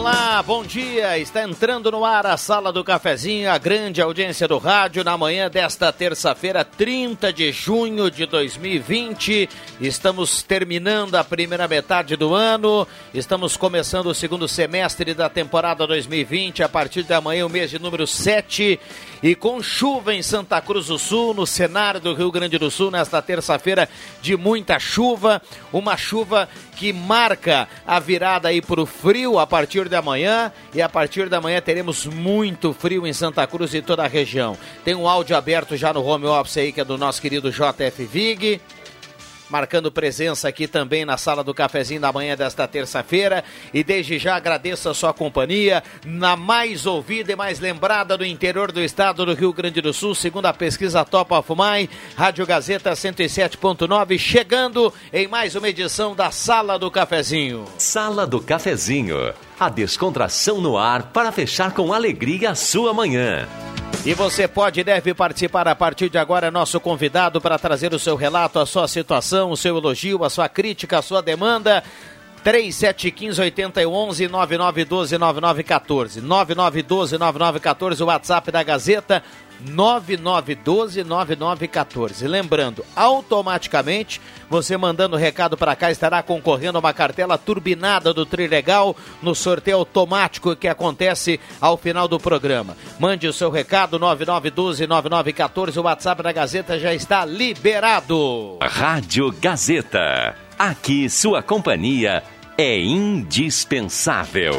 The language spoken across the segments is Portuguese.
Olá, bom dia. Está entrando no ar a Sala do Cafezinho, a grande audiência do rádio na manhã desta terça-feira, 30 de junho de 2020. Estamos terminando a primeira metade do ano. Estamos começando o segundo semestre da temporada 2020 a partir de amanhã, o mês de número 7. E com chuva em Santa Cruz do Sul, no cenário do Rio Grande do Sul, nesta terça-feira de muita chuva, uma chuva que marca a virada aí para o frio a partir de amanhã. E a partir da manhã teremos muito frio em Santa Cruz e toda a região. Tem um áudio aberto já no home office aí, que é do nosso querido JF Vig marcando presença aqui também na sala do cafezinho da manhã desta terça-feira. E desde já agradeço a sua companhia na mais ouvida e mais lembrada do interior do estado do Rio Grande do Sul, segundo a pesquisa Top of Mind, Rádio Gazeta 107.9, chegando em mais uma edição da Sala do Cafezinho. Sala do Cafezinho, a descontração no ar para fechar com alegria a sua manhã. E você pode e deve participar a partir de agora, nosso convidado para trazer o seu relato, a sua situação, o seu elogio, a sua crítica, a sua demanda. 3715 8011 9912 9914 9912 9914 o WhatsApp da Gazeta 9912-9914. Lembrando, automaticamente, você mandando recado para cá estará concorrendo a uma cartela turbinada do Trilegal no sorteio automático que acontece ao final do programa. Mande o seu recado 9912-9914. O WhatsApp da Gazeta já está liberado. Rádio Gazeta. Aqui sua companhia é indispensável.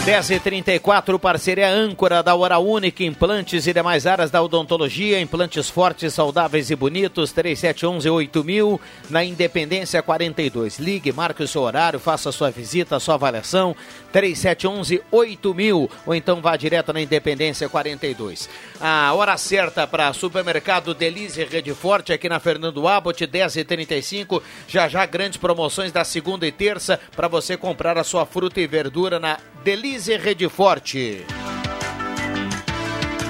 10h34, parceria âncora da Hora Única, implantes e demais áreas da odontologia, implantes fortes, saudáveis e bonitos, 3711-8000, na Independência 42. Ligue, marque o seu horário, faça sua visita, sua avaliação, 3711-8000, ou então vá direto na Independência 42. A hora certa para supermercado Delize Rede Forte, aqui na Fernando Abbott, 10h35, já já grandes promoções da segunda e terça, para você comprar a sua fruta e verdura na Delize Rede Forte.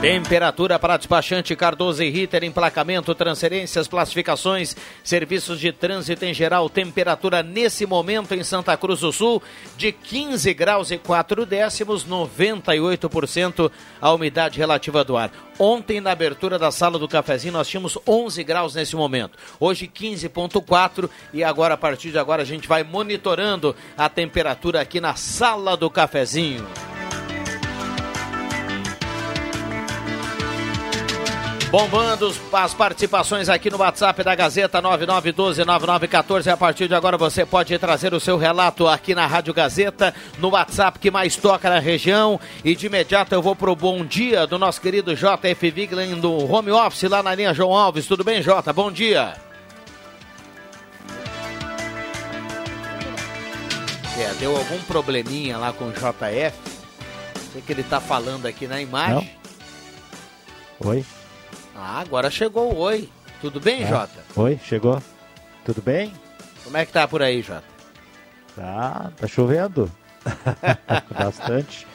Temperatura para despachante Cardoso e Ritter, emplacamento, transferências, classificações, serviços de trânsito em geral. Temperatura nesse momento em Santa Cruz do Sul de 15 graus e 4 décimos, 98% a umidade relativa do ar. Ontem, na abertura da sala do cafezinho, nós tínhamos 11 graus nesse momento. Hoje, 15,4 e agora, a partir de agora, a gente vai monitorando a temperatura aqui na sala do cafezinho. Bombando as participações aqui no WhatsApp da Gazeta 9912-9914. A partir de agora você pode trazer o seu relato aqui na Rádio Gazeta, no WhatsApp que mais toca na região. E de imediato eu vou pro bom dia do nosso querido JF Viglen do home office lá na linha João Alves. Tudo bem, Jota? Bom dia. É, deu algum probleminha lá com o JF. Sei que ele tá falando aqui na imagem. Não. Oi. Ah, agora chegou o oi. Tudo bem, É. Jota? Oi, chegou? Tudo bem? Como é que tá por aí, Jota? Tá, tá chovendo. bastante.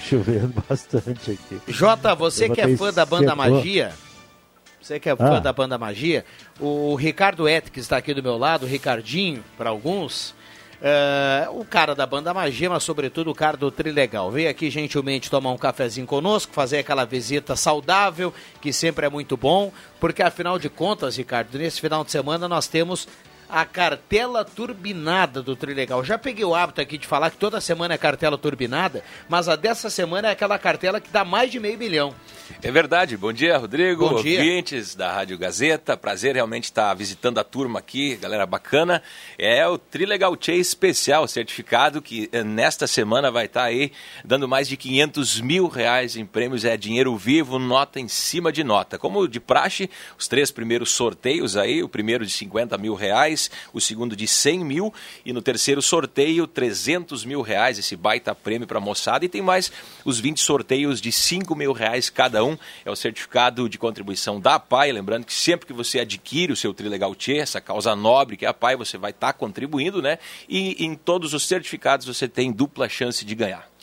Chovendo bastante aqui. Jota, você que é fã da banda secou. Magia, você que é fã Ah. da banda Magia, o Ricardo Et, que está aqui do meu lado, o Ricardinho, para alguns, é, o cara da banda Magia, mas sobretudo o cara do Trilegal. Veio aqui gentilmente tomar um cafezinho conosco, fazer aquela visita saudável, que sempre é muito bom, porque afinal de contas, Ricardo, nesse final de semana nós temos a cartela turbinada do Trilegal. Já peguei o hábito aqui de falar que toda semana é cartela turbinada, mas a dessa semana é aquela cartela que dá mais de meio milhão. É verdade. Bom dia, Rodrigo. Bom dia. Ouvintes da Rádio Gazeta. Prazer realmente estar visitando a turma aqui, galera bacana. É o Trilegal Che especial, certificado que eh, nesta semana vai estar aí dando mais de 500 mil reais em prêmios. É dinheiro vivo, nota em cima de nota. Como de praxe, os três primeiros sorteios aí, o primeiro de 50 mil reais, o segundo de 100 mil e no terceiro sorteio 300 mil reais, esse baita prêmio para a moçada. E tem mais os 20 sorteios de 5 mil reais cada um. É o certificado de contribuição da PAI. Lembrando que sempre que você adquire o seu Trilegal Tchê, essa causa nobre que é a PAI, você vai estar contribuindo, né? E em todos os certificados você tem dupla chance de ganhar.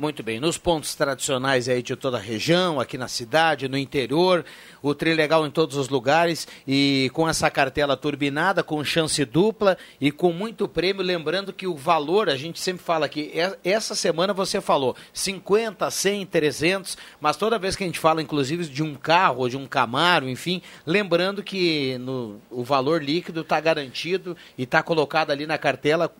Muito bem, nos pontos tradicionais aí de toda a região, aqui na cidade, no interior, o Trilegal em todos os lugares e com essa cartela turbinada, com chance dupla e com muito prêmio, lembrando que o valor, a gente sempre fala que essa semana você falou 50, 100, 300, mas toda vez que a gente fala inclusive de um carro ou de um Camaro, enfim, lembrando que no, o valor líquido está garantido e está colocado ali na cartela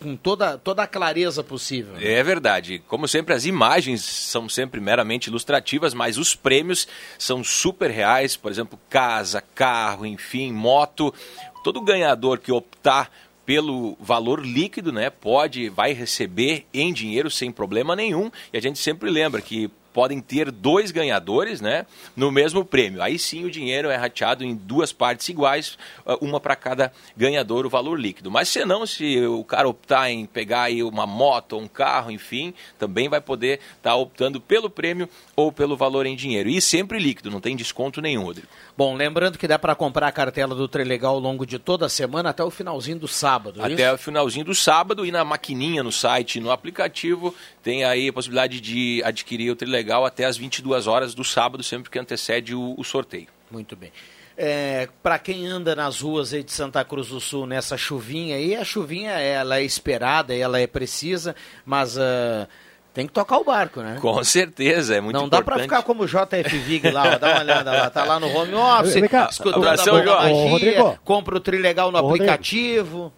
com toda, toda a clareza possível. Né? É verdade. Como sempre, as imagens são sempre meramente ilustrativas, mas os prêmios são super reais. Por exemplo, casa, carro, enfim, moto. Todo ganhador que optar pelo valor líquido, né, pode, vai receber em dinheiro sem problema nenhum. E a gente sempre lembra que podem ter dois ganhadores né, no mesmo prêmio. Aí sim o dinheiro é rateado em duas partes iguais, ah, uma para cada ganhador, o valor líquido. Mas se não, se o cara optar em pegar aí uma moto um carro, enfim, também vai poder estar tá optando pelo prêmio ou pelo valor em dinheiro. E sempre líquido, não tem desconto nenhum, Rodrigo. Bom, lembrando que dá para comprar a cartela do Trilegal ao longo de toda a semana até o finalzinho do sábado. É até isso? o finalzinho do sábado e na maquininha, no site, no aplicativo, tem aí a possibilidade de adquirir o Trilegal até as 22 horas do sábado, sempre que antecede o, o sorteio. Muito bem. É, para quem anda nas ruas aí de Santa Cruz do Sul nessa chuvinha aí, a chuvinha ela é esperada, ela é precisa, mas uh, tem que tocar o barco, né? Com certeza, é muito Não importante. dá para ficar como o JF Vig lá, ó, dá uma olhada lá, tá lá no home office, cá, escutando a Jorge. magia, Rodrigo. compra o Trilegal no Ô, aplicativo.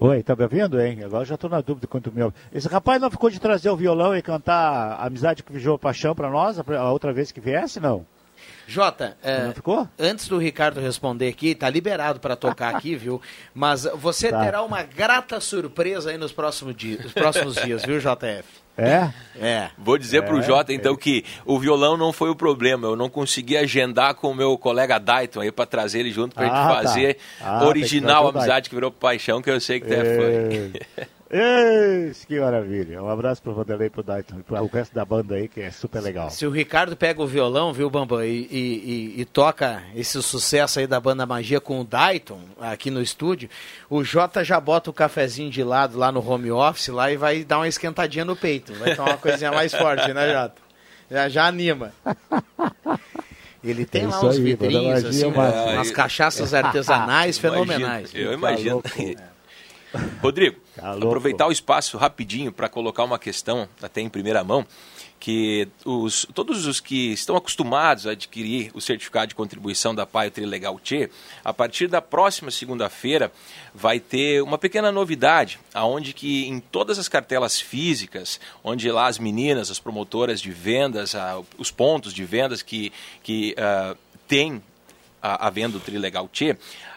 Oi, tá me ouvindo, hein? Agora já tô na dúvida quanto me ouve. Esse rapaz não ficou de trazer o violão e cantar Amizade que Vigiou Paixão pra nós a outra vez que viesse, não? Jota, é, ficou? antes do Ricardo responder aqui, tá liberado para tocar aqui, viu? Mas você Tá. terá uma grata surpresa aí nos próximos dias, nos próximos dias, viu, JF? É? É. Vou dizer para o É, Jota, então, que o violão não foi o problema. Eu não consegui agendar com o meu colega Dayton aí para trazer ele junto para Ah, gente tá. fazer Ah, original Amizade que virou paixão, que eu sei que tu é fã. Ei, que maravilha. Um abraço pro Vanderlei e pro Dayton e pro resto da banda aí, que é super legal. Se o Ricardo pega o violão, viu, Bambam, e, e- e- e toca esse sucesso aí da banda Magia com o Dayton aqui no estúdio, o Jota já bota o cafezinho de lado lá no home office lá e vai dar uma esquentadinha no peito. Vai tomar uma coisinha mais forte, né, Jota? Já, já anima. Ele tem É lá uns aí, vidrinhos, assim, mano. umas cachaças artesanais fenomenais. Imagino, eu Tá imagino. louco. Rodrigo, Tá louco. aproveitar o espaço rapidinho para colocar uma questão, até em primeira mão, que os, todos os que estão acostumados a adquirir o certificado de contribuição da Paio Trilegal T, a partir da próxima segunda-feira vai ter uma pequena novidade, aonde que em todas as cartelas físicas, onde lá as meninas, as promotoras de vendas, ah, os pontos de vendas que, que ah, têm a, a venda do Trilegal T,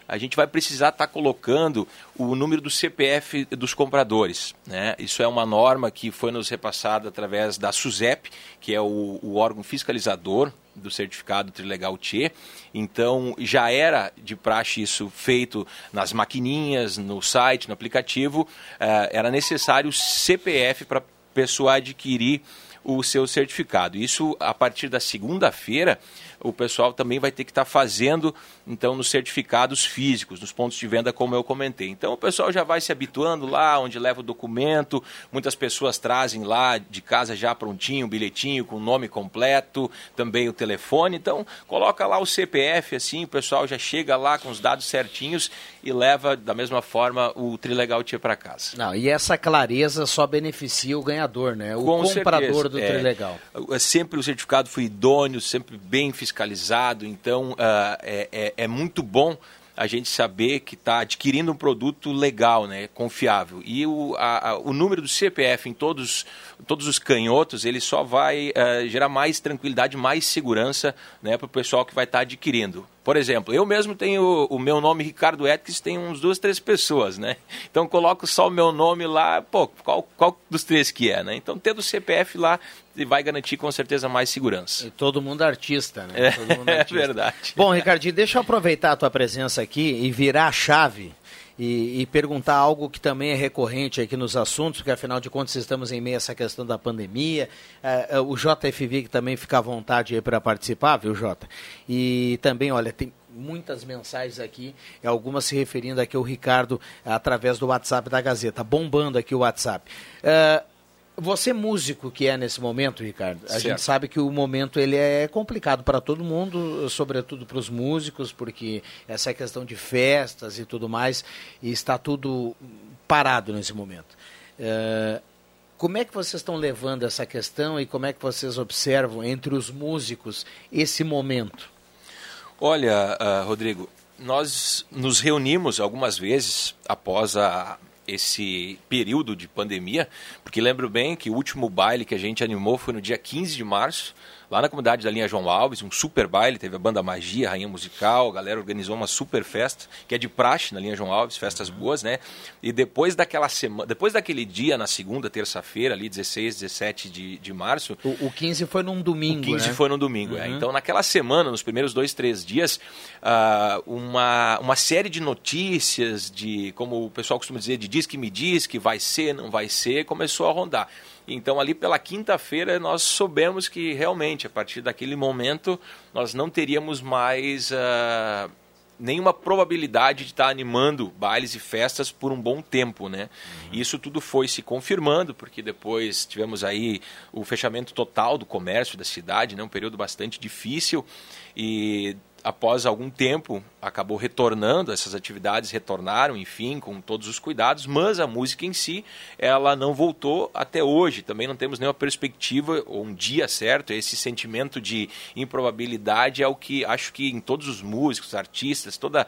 a gente vai precisar estar colocando o número do CPF dos compradores. Né? Isso é uma norma que foi nos repassada através da SUSEP, que é o, o órgão fiscalizador do certificado Trilegal T. Então, já era de praxe isso feito nas maquininhas, no site, no aplicativo. Eh, era necessário o CPF para a pessoa adquirir o seu certificado. Isso, a partir da segunda-feira, o pessoal também vai ter que estar fazendo, então, nos certificados físicos, nos pontos de venda, como eu comentei. Então, o pessoal já vai se habituando lá, onde leva o documento. Muitas pessoas trazem lá de casa já prontinho, o bilhetinho com o nome completo, também o telefone. Então, coloca lá o CPF, assim, o pessoal já chega lá com os dados certinhos e leva, da mesma forma, o Trilegal Tia para casa. Não, e essa clareza só beneficia o ganhador, né? O Com comprador certeza, do é. Trilegal. É Sempre o certificado foi idôneo, sempre bem fiscalizado, então ah, é, é- é muito bom a gente saber que está adquirindo um produto legal, né, confiável. E o, a, a, o número do CPF em todos, todos os canhotos, ele só vai uh, gerar mais tranquilidade, mais segurança né, para o pessoal que vai estar tá adquirindo. Por exemplo, eu mesmo tenho o meu nome Ricardo Etkins, tem uns duas, três pessoas, né? Então coloco só o meu nome lá, pô, qual, qual dos três que é, né? Então tendo o CPF lá vai garantir com certeza mais segurança. E todo mundo artista, né? É, mundo artista. é verdade. Bom, Ricardinho, deixa eu aproveitar a tua presença aqui e virar a chave e, e, perguntar algo que também é recorrente aqui nos assuntos, porque afinal de contas estamos em meio a essa questão da pandemia. Uh, o JFV que também fica à vontade aí para participar, viu, Jota? E também, olha, tem muitas mensagens aqui, algumas se referindo aqui ao Ricardo através do WhatsApp da Gazeta, bombando aqui o WhatsApp. Uh, você músico que é nesse momento, Ricardo, a certo. gente sabe que o momento ele é complicado para todo mundo, sobretudo para os músicos, porque essa questão de festas e tudo mais, e está tudo parado nesse momento. Uh, como é que vocês estão levando essa questão e como é que vocês observam entre os músicos esse momento? Olha, uh, Rodrigo, nós nos reunimos algumas vezes após a, esse período de pandemia, porque lembro bem que o último baile que a gente animou foi no dia 15 de março, lá na comunidade da linha João Alves, um super baile, teve a banda Magia, Rainha Musical, a galera organizou uma super festa, que é de praxe na linha João Alves, festas boas, né? E depois daquela semana, depois daquele dia, na segunda, terça-feira, ali 16, 17 de, de março... O, o 15 foi num domingo, O 15 né? foi num domingo, é. uhum. é. Então, naquela semana, nos primeiros dois, três dias, uh, uma, uma série de notícias, de, como o pessoal costuma dizer, de diz que me diz, que vai ser, não vai ser, começou a rondar. Então, ali pela quinta-feira, nós soubemos que realmente, a partir daquele momento, nós não teríamos mais uh, nenhuma probabilidade de estar animando bailes e festas por um bom tempo, né? Uhum. Isso tudo foi se confirmando, porque depois tivemos aí o fechamento total do comércio da cidade, né? Um período bastante difícil e após algum tempo, acabou retornando, essas atividades retornaram, enfim, com todos os cuidados, mas a música em si, ela não voltou até hoje. Também não temos nenhuma perspectiva ou um dia certo. Esse sentimento de improbabilidade é o que acho que em todos os músicos, artistas, toda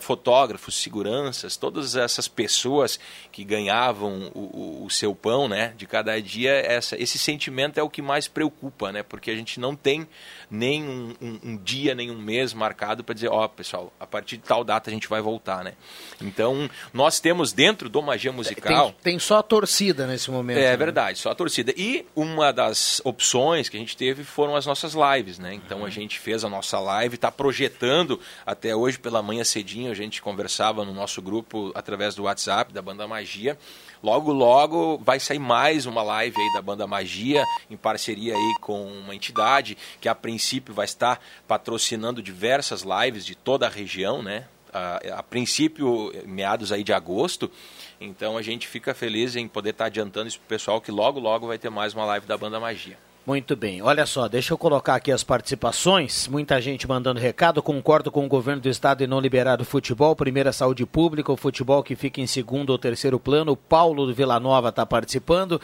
fotógrafos, seguranças, todas essas pessoas que ganhavam o, o, o, seu pão, né, de cada dia, essa, esse sentimento é o que mais preocupa, né, porque a gente não tem nem um, um, um dia, nem um mês marcado para dizer, ó, oh, pessoal, a partir de tal data a gente vai voltar, né? Então, nós temos dentro do Magia Musical... Tem, tem só a torcida nesse momento. É né? verdade, só a torcida. E uma das opções que a gente teve foram as nossas lives, né? Então, uhum. a gente fez a nossa live, está projetando, até hoje pela manhã cedinho, a gente conversava no nosso grupo através do WhatsApp da Banda Magia, Logo, logo vai sair mais uma live aí da Banda Magia, em parceria aí com uma entidade que a princípio vai estar patrocinando diversas lives de toda a região, né? A, a princípio, meados aí de agosto. Então a gente fica feliz em poder estar adiantando isso pro pessoal que logo, logo vai ter mais uma live da Banda Magia. Muito bem. Olha só, deixa eu colocar aqui as participações. Muita gente mandando recado. Concordo com o governo do estado em não liberar o futebol. Primeira, saúde pública. O futebol que fica em segundo ou terceiro plano. O Paulo do Vila Nova está participando.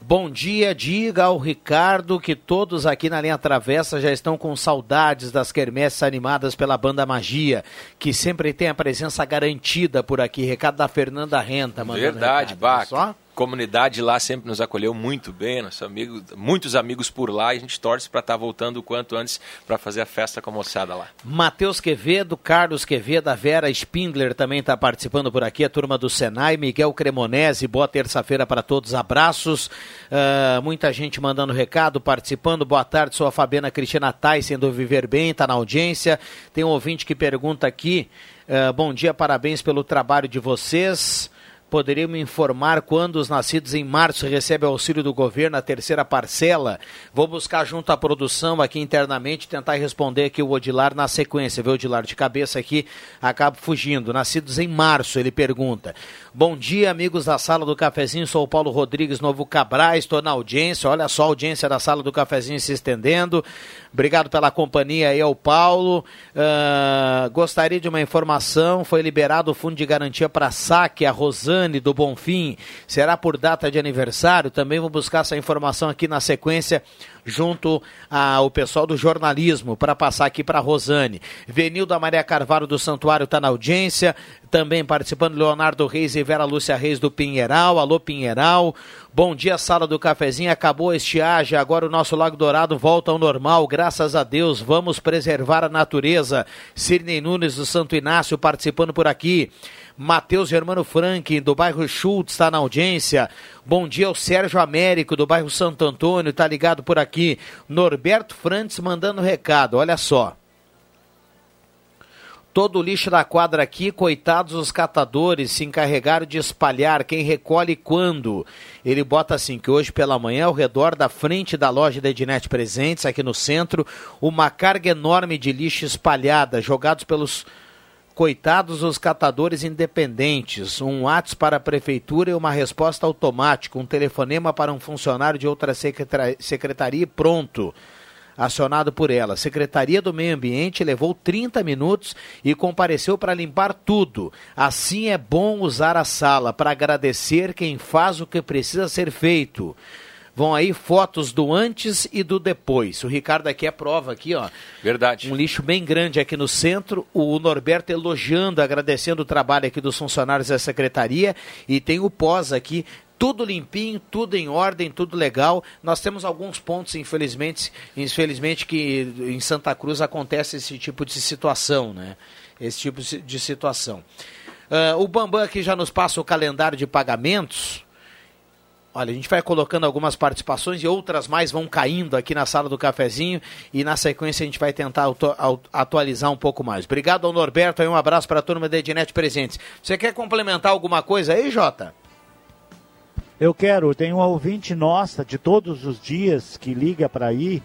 Bom dia, diga ao Ricardo que todos aqui na linha Travessa já estão com saudades das quermesses animadas pela banda Magia, que sempre tem a presença garantida por aqui. Recado da Fernanda Renta, Verdade, Baca comunidade lá sempre nos acolheu muito bem, nossos amigos, muitos amigos por lá e a gente torce para estar tá voltando o quanto antes para fazer a festa com a moçada lá. Matheus Quevedo, Carlos Quevedo, a Vera Spindler também está participando por aqui, a turma do Senai, Miguel Cremonese, boa terça-feira para todos, abraços, uh, muita gente mandando recado, participando, boa tarde, sou a Fabiana Cristina Tyson do Viver Bem, está na audiência, tem um ouvinte que pergunta aqui, uh, bom dia, parabéns pelo trabalho de vocês, Poderiam me informar quando os nascidos em março recebem auxílio do governo, a terceira parcela? Vou buscar junto à produção aqui internamente, tentar responder aqui o Odilar na sequência, viu, Odilar? De cabeça aqui, acabo fugindo. Nascidos em março, ele pergunta. Bom dia, amigos da Sala do Cafezinho. Sou o Paulo Rodrigues, Novo Cabrais. Estou na audiência. Olha só a audiência da Sala do Cafezinho se estendendo. Obrigado pela companhia aí ao Paulo. Uh, gostaria de uma informação. Foi liberado o fundo de garantia para saque a Rosane do Bonfim. Será por data de aniversário? Também vou buscar essa informação aqui na sequência junto ao pessoal do jornalismo para passar aqui para Rosane. Venilda Maria Carvalho do Santuário está na audiência, também participando Leonardo Reis e Vera Lúcia Reis do Pinheiral. Alô Pinheiral. Bom dia, sala do cafezinho. Acabou a estiagem, agora o nosso Lago Dourado volta ao normal. Graças a Deus, vamos preservar a natureza. Cirnei Nunes do Santo Inácio participando por aqui. Matheus Germano Frank, do bairro Schultz, está na audiência. Bom dia ao Sérgio Américo, do bairro Santo Antônio, está ligado por aqui. Norberto Frantes mandando recado, olha só. Todo o lixo da quadra aqui, coitados os catadores, se encarregaram de espalhar quem recolhe quando. Ele bota assim, que hoje pela manhã, ao redor da frente da loja da Ednet Presentes, aqui no centro, uma carga enorme de lixo espalhada, jogados pelos Coitados os catadores independentes, um ato para a prefeitura e uma resposta automática, um telefonema para um funcionário de outra secretaria e pronto. Acionado por ela, Secretaria do Meio Ambiente levou 30 minutos e compareceu para limpar tudo. Assim é bom usar a sala para agradecer quem faz o que precisa ser feito. Vão aí fotos do antes e do depois. O Ricardo aqui é prova aqui, ó. Verdade. Um lixo bem grande aqui no centro. O Norberto elogiando, agradecendo o trabalho aqui dos funcionários da secretaria. E tem o pós aqui tudo limpinho, tudo em ordem, tudo legal. Nós temos alguns pontos, infelizmente, infelizmente que em Santa Cruz acontece esse tipo de situação, né? Esse tipo de situação. Uh, o Bambam aqui já nos passa o calendário de pagamentos. Olha, a gente vai colocando algumas participações e outras mais vão caindo aqui na sala do cafezinho e na sequência a gente vai tentar atualizar um pouco mais. Obrigado ao Norberto e um abraço para a turma da Ednet Presentes. Você quer complementar alguma coisa aí, Jota? Eu quero, tem uma ouvinte nossa de todos os dias que liga para aí,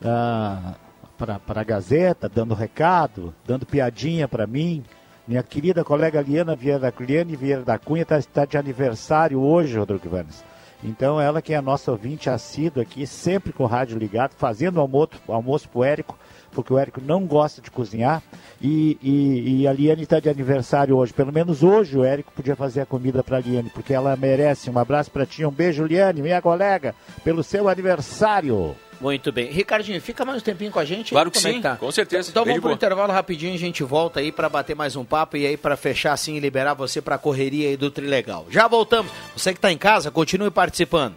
uh, para a Gazeta, dando recado, dando piadinha para mim. Minha querida colega Liana Vieira, Liane Vieira da Cunha está tá de aniversário hoje, Rodrigo Ivanes. Então, ela que é a nossa ouvinte assídua aqui, sempre com o rádio ligado, fazendo almoço, almoço pro Érico, porque o Érico não gosta de cozinhar. E, e, e a Liane está de aniversário hoje. Pelo menos hoje o Érico podia fazer a comida para a Liane, porque ela merece. Um abraço para ti, um beijo, Liane, minha colega, pelo seu aniversário. Muito bem. Ricardinho, fica mais um tempinho com a gente? Claro que é sim, tá? com certeza. Então vamos para o intervalo rapidinho, a gente volta aí para bater mais um papo e aí para fechar assim e liberar você para a correria aí do Trilegal. Já voltamos. Você que está em casa, continue participando.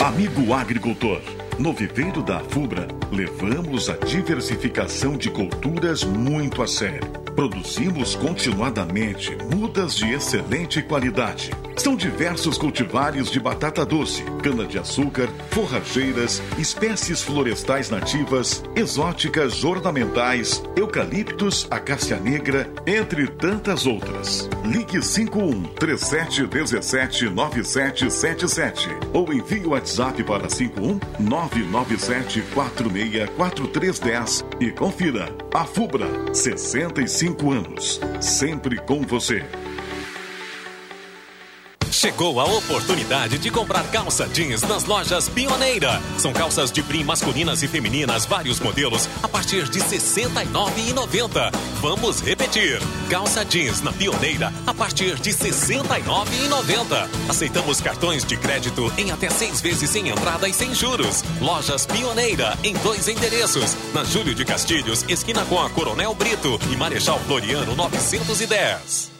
Amigo agricultor. No viveiro da FUBRA, levamos a diversificação de culturas muito a sério. Produzimos continuadamente mudas de excelente qualidade. São diversos cultivares de batata doce, cana-de-açúcar, forrageiras, espécies florestais nativas, exóticas ornamentais, eucaliptos, acácia negra, entre tantas outras. Ligue 51 3717 9777 ou envie o WhatsApp para 51 997 464310 e confira. A FUBRA, 65 anos, sempre com você. Chegou a oportunidade de comprar calça jeans nas lojas Pioneira. São calças de brim masculinas e femininas, vários modelos, a partir de R$ 69,90. Vamos repetir. Calça jeans na Pioneira, a partir de R$ 69,90. Aceitamos cartões de crédito em até seis vezes sem entrada e sem juros. Lojas Pioneira, em dois endereços. Na Júlio de Castilhos, esquina com a Coronel Brito e Marechal Floriano 910.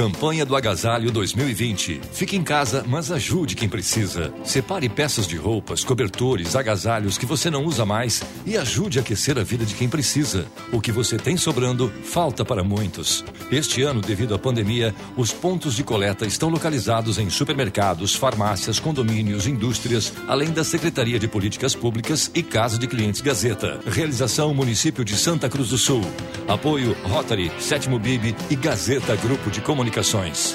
Campanha do Agasalho 2020. Fique em casa, mas ajude quem precisa. Separe peças de roupas, cobertores, agasalhos que você não usa mais e ajude a aquecer a vida de quem precisa. O que você tem sobrando falta para muitos. Este ano, devido à pandemia, os pontos de coleta estão localizados em supermercados, farmácias, condomínios, indústrias, além da Secretaria de Políticas Públicas e Casa de Clientes Gazeta. Realização Município de Santa Cruz do Sul. Apoio Rotary, Sétimo Bib e Gazeta Grupo de Comunicações.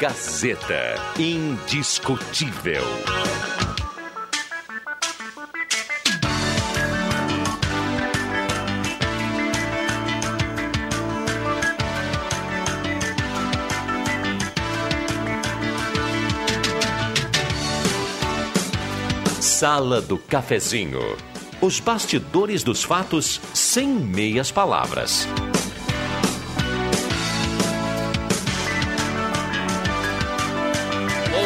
Gazeta. Indiscutível. Sala do Cafezinho. Os bastidores dos fatos sem meias palavras.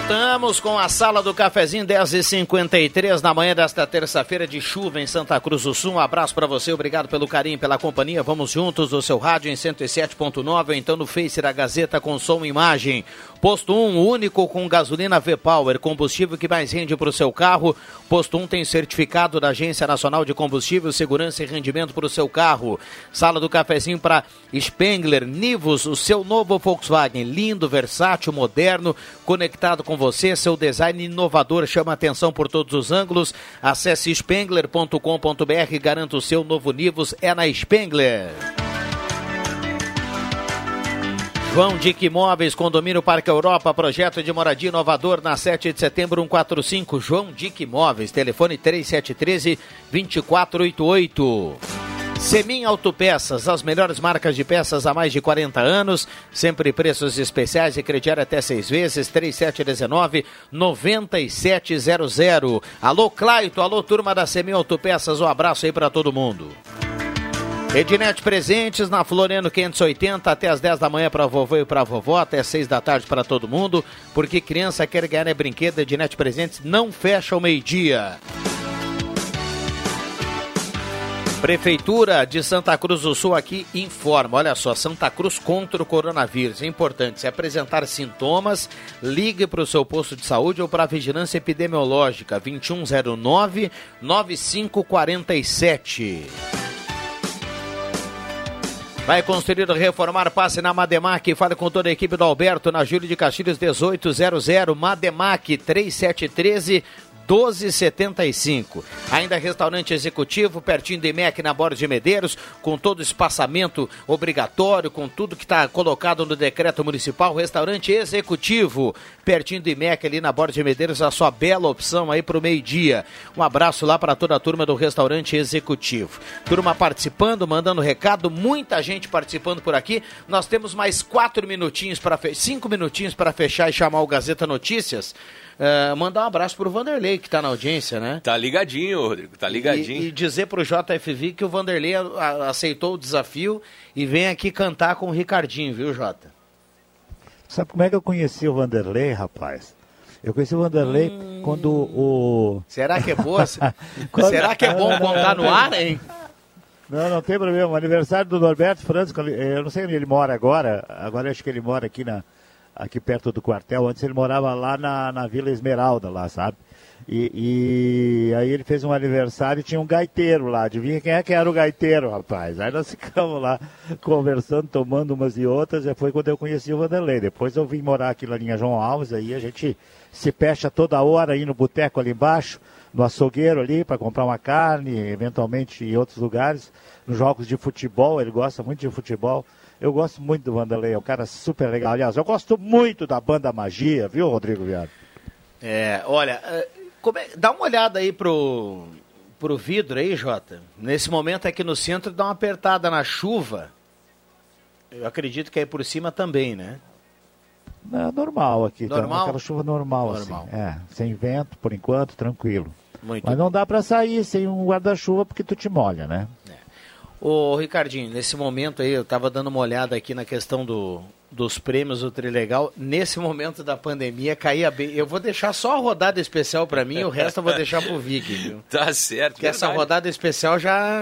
Voltamos com a sala do cafezinho 10h53 na manhã desta terça-feira de chuva em Santa Cruz do Sul. Um abraço para você, obrigado pelo carinho, pela companhia. Vamos juntos no seu rádio em 107.9 ou então no Face da Gazeta com som e imagem. Posto 1, único com gasolina V-Power, combustível que mais rende para o seu carro. Posto 1 tem certificado da Agência Nacional de Combustível, Segurança e Rendimento para o seu carro. Sala do cafezinho para Spengler, Nivus, o seu novo Volkswagen, lindo, versátil, moderno, conectado com você. Seu design inovador chama atenção por todos os ângulos. Acesse spengler.com.br garanta o seu novo Nivus, é na Spengler. João Dick Imóveis, Condomínio Parque Europa, projeto de moradia inovador na 7 de setembro 145. João Dick Imóveis, telefone 3713-2488. Semin Autopeças, as melhores marcas de peças há mais de 40 anos, sempre preços especiais e crediário até seis vezes, 3719-9700. Alô Claito, alô turma da Semin Autopeças, um abraço aí para todo mundo. Ednet Presentes na Floriano 580 até as 10 da manhã para vovô e para vovó, até 6 da tarde para todo mundo, porque criança quer ganhar é brinquedo, Ednet Presentes não fecha ao meio-dia. Prefeitura de Santa Cruz do Sul aqui informa, olha só, Santa Cruz contra o coronavírus. É importante, se apresentar sintomas, ligue para o seu posto de saúde ou para a vigilância epidemiológica 2109 9547. Vai construir ou reformar, passe na Mademac, fale com toda a equipe do Alberto, na Júlio de Castilhos 1800, Mademac 3713 1275. Ainda restaurante executivo, pertinho do IMEC na Borda de Medeiros, com todo o espaçamento obrigatório, com tudo que está colocado no decreto municipal. Restaurante executivo, pertinho do IMEC ali na Borda de Medeiros, a sua bela opção aí para o meio-dia. Um abraço lá para toda a turma do restaurante executivo. Turma participando, mandando recado, muita gente participando por aqui. Nós temos mais quatro minutinhos para cinco minutinhos para fechar e chamar o Gazeta Notícias. Uh, mandar um abraço pro Vanderlei, que tá na audiência, né? Tá ligadinho, Rodrigo, tá ligadinho. E, e dizer pro JFV que o Vanderlei a, a, aceitou o desafio e vem aqui cantar com o Ricardinho, viu, Jota? Sabe como é que eu conheci o Vanderlei, rapaz? Eu conheci o Vanderlei hum... quando o. Será que é boa? quando... Será que é bom contar no ar, hein? Não, não tem problema. O aniversário do Norberto Francisco, eu não sei onde ele mora agora. Agora acho que ele mora aqui na, aqui perto do quartel. Antes ele morava lá na, na Vila Esmeralda, lá, sabe? E, e, aí ele fez um aniversário e tinha um gaiteiro lá. Adivinha quem é que era o gaiteiro, rapaz? Aí nós ficamos lá conversando, tomando umas e outras. E foi quando eu conheci o Vanderlei. Depois eu vim morar aqui na linha João Alves. Aí a gente se fecha toda hora aí no boteco ali embaixo, no açougueiro ali, para comprar uma carne, eventualmente em outros lugares. Nos jogos de futebol, ele gosta muito de futebol. Eu gosto muito do Vanderlei, é um cara super legal. Aliás, eu gosto muito da banda Magia, viu, Rodrigo Viado? É, olha, é, dá uma olhada aí pro, pro vidro aí, Jota. Nesse momento aqui no centro, dá uma apertada na chuva. Eu acredito que aí por cima também, né? É normal aqui, tá? Normal? aquela chuva normal, Normal. assim. É, sem vento, por enquanto, tranquilo. Muito Mas não dá para sair sem um guarda-chuva porque tu te molha, né? Ô, Ricardinho, nesse momento aí, eu estava dando uma olhada aqui na questão do, dos prêmios do Trilegal. Nesse momento da pandemia, caía bem. Eu vou deixar só a rodada especial para mim, o resto eu vou deixar pro Vig, viu? Tá certo. Porque essa verdade. rodada especial já,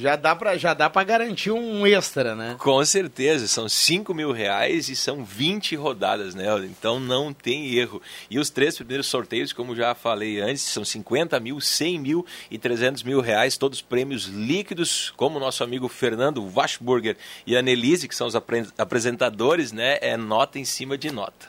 já dá para já dá para garantir um extra, né? Com certeza, são 5 mil reais e são 20 rodadas, né? Então não tem erro. E os três primeiros sorteios, como já falei antes, são 50 mil, 100 mil e 300 mil reais, todos prêmios líquidos, como o nosso amigo Fernando Washburger e a Nelise, que são os apre- apresentadores, né? É nota em cima de nota.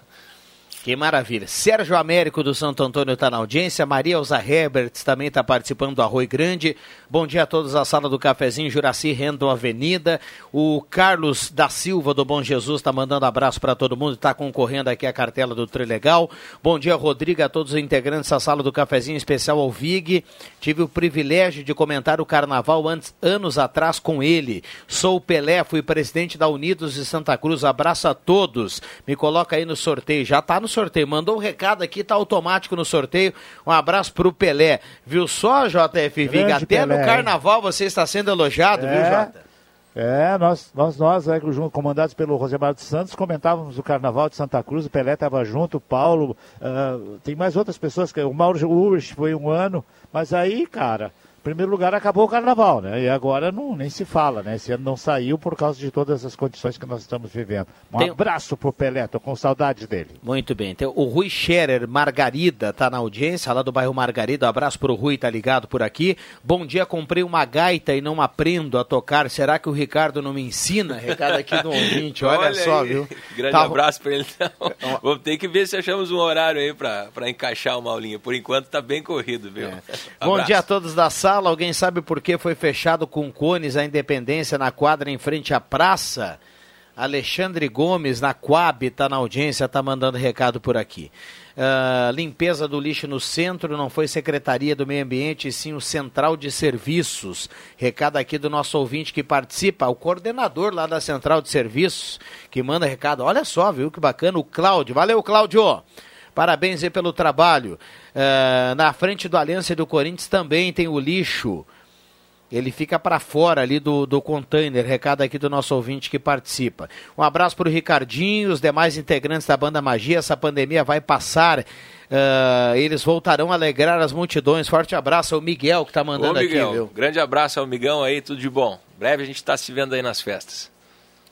Que maravilha. Sérgio Américo do Santo Antônio está na audiência. Maria Elza Herberts também está participando do Arroio Grande. Bom dia a todos a sala do cafezinho Juraci Rendo Avenida. O Carlos da Silva do Bom Jesus está mandando abraço para todo mundo. Está concorrendo aqui a cartela do Trilegal. Bom dia, Rodrigo, a todos os integrantes da sala do cafezinho, especial ao Vig. Tive o privilégio de comentar o carnaval antes, anos atrás com ele. Sou o Pelé, fui presidente da Unidos de Santa Cruz. Abraço a todos. Me coloca aí no sorteio. Já está no sorteio. Mandou um recado aqui, tá automático no sorteio. Um abraço pro Pelé. Viu só, JF Vig? Grande Até no Pelé, hein? carnaval você está sendo elogiado, viu, É. Jota? É, nós, nós, nós junto, comandados pelo Rosemar dos Santos, comentávamos o Carnaval de Santa Cruz, o Pelé estava junto, o Paulo, ah, tem mais outras pessoas, que o Mauro Urich foi um ano, mas aí, cara, em primeiro lugar acabou o Carnaval, né? E agora não, nem se fala, né? Esse ano não saiu por causa de todas as condições que nós estamos vivendo. Um Tem- abraço pro Pelé, tô com saudade dele. Muito bem. Então, o Rui Scherer Margarida tá na audiência, lá do bairro Margarida. Um abraço pro Rui, tá ligado por aqui. Bom dia, comprei uma gaita e não aprendo a tocar. Será que o Ricardo não me ensina? Recado aqui do ouvinte, olha, só, aí. viu? Grande Tá- abraço para ele. Então. Vamos ter que ver se achamos um horário aí para encaixar uma aulinha. Por enquanto tá bem corrido, viu? Bom Abraço. dia a todos da sala. Alguém sabe por que foi fechado com cones a Independência na quadra em frente à praça? Alexandre Gomes, na Coab, está na audiência, está mandando recado por aqui. Ah, limpeza do lixo no centro não foi Secretaria do Meio Ambiente, sim o Central de Serviços. Recado aqui do nosso ouvinte que participa, o coordenador lá da Central de Serviços, que manda recado. Olha só, viu que bacana, o Cláudio. Valeu, Cláudio! Parabéns aí pelo trabalho. Ah, na frente do Aliança e do Corinthians também tem o lixo. Ele fica para fora ali do, do container. Recado aqui do nosso ouvinte que participa. Um abraço para o Ricardinho, os demais integrantes da Banda Magia. Essa pandemia vai passar. Ah, eles voltarão a alegrar as multidões. Forte abraço ao Miguel que está mandando Ô, Miguel, aqui, viu? grande abraço ao Migão aí, tudo de bom. Breve a gente está se vendo aí nas festas.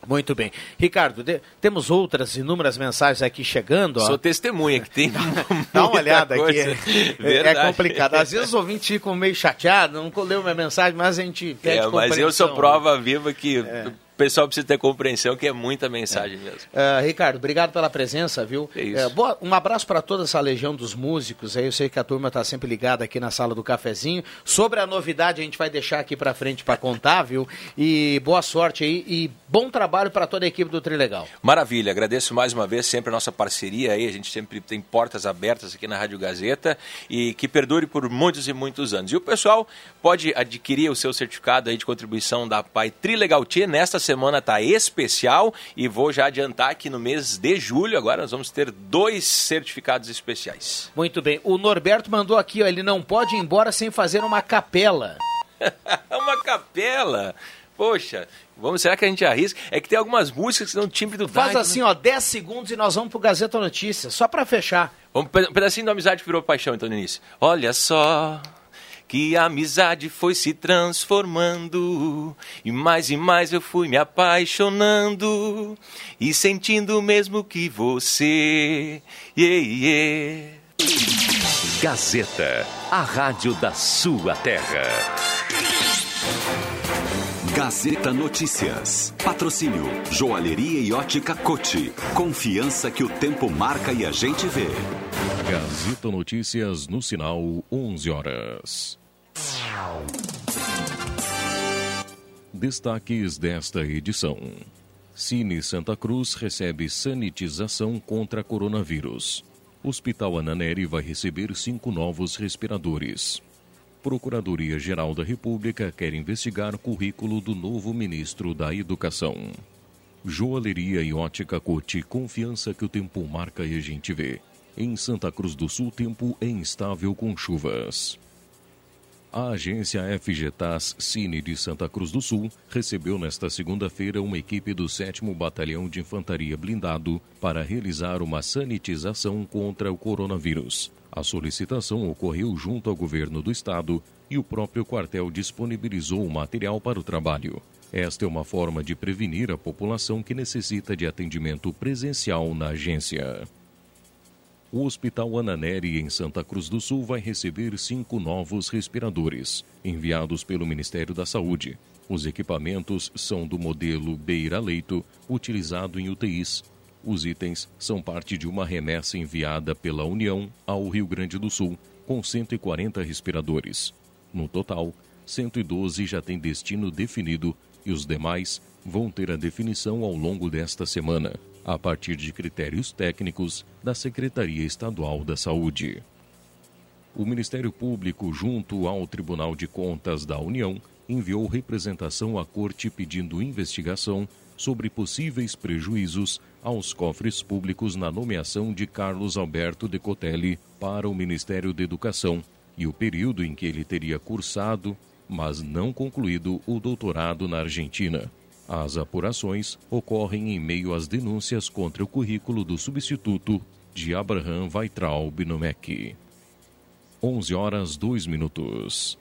Muito bem. Ricardo, de- temos outras inúmeras mensagens aqui chegando. ó. Sou testemunha que tem Dá uma olhada aqui. coisa. É, é Verdade. complicado. Às vezes os ouvintes ficam meio chateados, não leu minha mensagem, mas a gente pede É, mas eu sou compreensão. prova viva que É. o pessoal precisa ter compreensão que é muita mensagem mesmo. Ah, Ricardo, obrigado pela presença, viu? É isso. Eh, boa- um abraço para toda essa legião dos músicos. Aí eu sei que a turma está sempre ligada aqui na sala do cafezinho. Sobre a novidade, a gente vai deixar aqui para frente para contar, viu? E boa sorte aí e bom trabalho para toda a equipe do Trilegal. Maravilha, agradeço mais uma vez sempre a nossa parceria aí, a gente sempre tem portas abertas aqui na Rádio Gazeta e que perdure por muitos e muitos anos. E o pessoal pode adquirir o seu certificado aí de contribuição da Pai Trilegal T. Nesta semana tá especial e vou já adiantar que no mês de julho agora nós vamos ter dois certificados especiais. Muito bem. O Norberto mandou aqui, ó, ele não pode ir embora sem fazer uma capela. Uma capela! Poxa, vamos, será que a gente arrisca? É que tem algumas músicas que dão timbre do Faz assim, ó, 10 segundos e nós vamos pro Gazeta Notícias, só para fechar. Um pe- um pedacinho da amizade que virou paixão, então, no início. Olha só que a amizade foi se transformando e mais e mais eu fui me apaixonando e sentindo o mesmo que você. Yeah, yeah. Gazeta, a rádio da sua terra. Gazeta Notícias. Patrocínio Joalheria e Ótica Cote. Confiança que o tempo marca e a gente vê. Gazeta Notícias no sinal 11 horas. Destaques desta edição. Cine Santa Cruz recebe sanitização contra coronavírus. Hospital Ananeri vai receber cinco novos respiradores. Procuradoria-Geral da República quer investigar currículo do novo ministro da Educação. Joalheria e ótica Cote, confiança que o tempo marca e a gente vê. Em Santa Cruz do Sul, tempo é instável com chuvas. A agência FGTAS Cine de Santa Cruz do Sul recebeu nesta segunda-feira uma equipe do 7 Batalhão de Infantaria Blindado para realizar uma sanitização contra o coronavírus. A solicitação ocorreu junto ao governo do estado e o próprio quartel disponibilizou o material para o trabalho. Esta é uma forma de prevenir a população que necessita de atendimento presencial na agência. O Hospital Ananeri, em Santa Cruz do Sul, vai receber cinco novos respiradores, enviados pelo Ministério da Saúde. Os equipamentos são do modelo Beira-Leito, utilizado em UTIs. Os itens são parte de uma remessa enviada pela União ao Rio Grande do Sul, com 140 respiradores. No total, 112 já têm destino definido e os demais vão ter a definição ao longo desta semana, a partir de critérios técnicos da Secretaria Estadual da Saúde. O Ministério Público, junto ao Tribunal de Contas da União, enviou representação à Corte pedindo investigação sobre possíveis prejuízos aos cofres públicos na nomeação de Carlos Alberto Decotelli para o Ministério da Educação e o período em que ele teria cursado mas não concluído o doutorado na Argentina. As apurações ocorrem em meio às denúncias contra o currículo do substituto de Abraham Vaitral Binomec. 11 horas 2 minutos.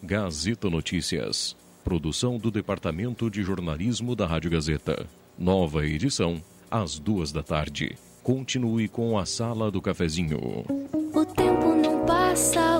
Gazeta Notícias. Produção do Departamento de Jornalismo da Rádio Gazeta. Nova edição, às duas da tarde. Continue com a Sala do Cafezinho. O tempo não passa,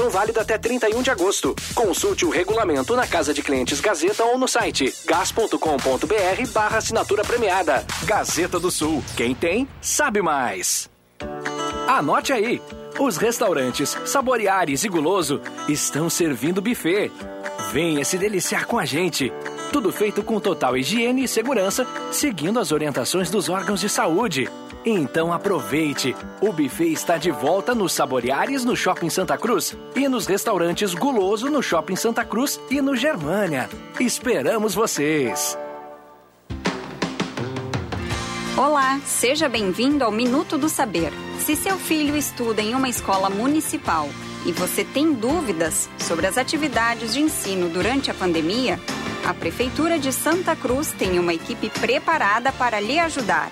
válida até 31 de agosto. Consulte o regulamento na Casa de Clientes Gazeta ou no site gas.com.br barra assinatura premiada. Gazeta do Sul. Quem tem, sabe mais. Anote aí. Os restaurantes Saboreares e Guloso estão servindo buffet. Venha se deliciar com a gente. Tudo feito com total higiene e segurança, seguindo as orientações dos órgãos de saúde. Então aproveite! O buffet está de volta nos Saboreares no Shopping Santa Cruz e nos restaurantes Guloso no Shopping Santa Cruz e no Germânia. Esperamos vocês! Olá, seja bem-vindo ao Minuto do Saber. Se seu filho estuda em uma escola municipal e você tem dúvidas sobre as atividades de ensino durante a pandemia, a Prefeitura de Santa Cruz tem uma equipe preparada para lhe ajudar.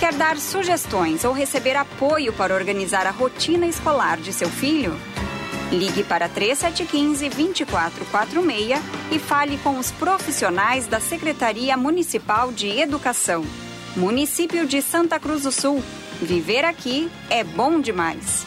Quer dar sugestões ou receber apoio para organizar a rotina escolar de seu filho? Ligue para 3715-2446 e fale com os profissionais da Secretaria Municipal de Educação. Município de Santa Cruz do Sul. Viver aqui é bom demais.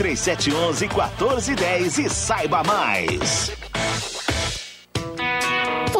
3711 1410 e saiba mais.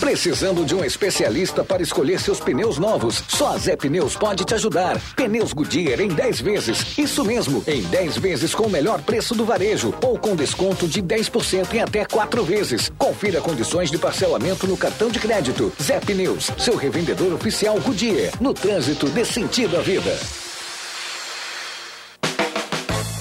Precisando de um especialista para escolher seus pneus novos? Só a Zé Pneus pode te ajudar. Pneus Goodyear em 10 vezes. Isso mesmo, em 10 vezes com o melhor preço do varejo ou com desconto de 10% em até 4 vezes. Confira condições de parcelamento no cartão de crédito. Zé Pneus, seu revendedor oficial Goodyear. No trânsito, dê sentido à vida.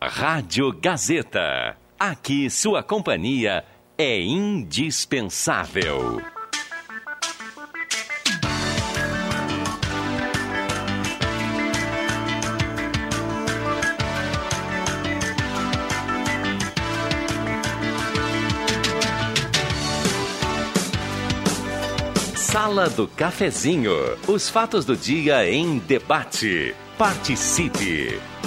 Rádio Gazeta. Aqui sua companhia é indispensável. Sala do Cafezinho. Os fatos do dia em debate. Participe.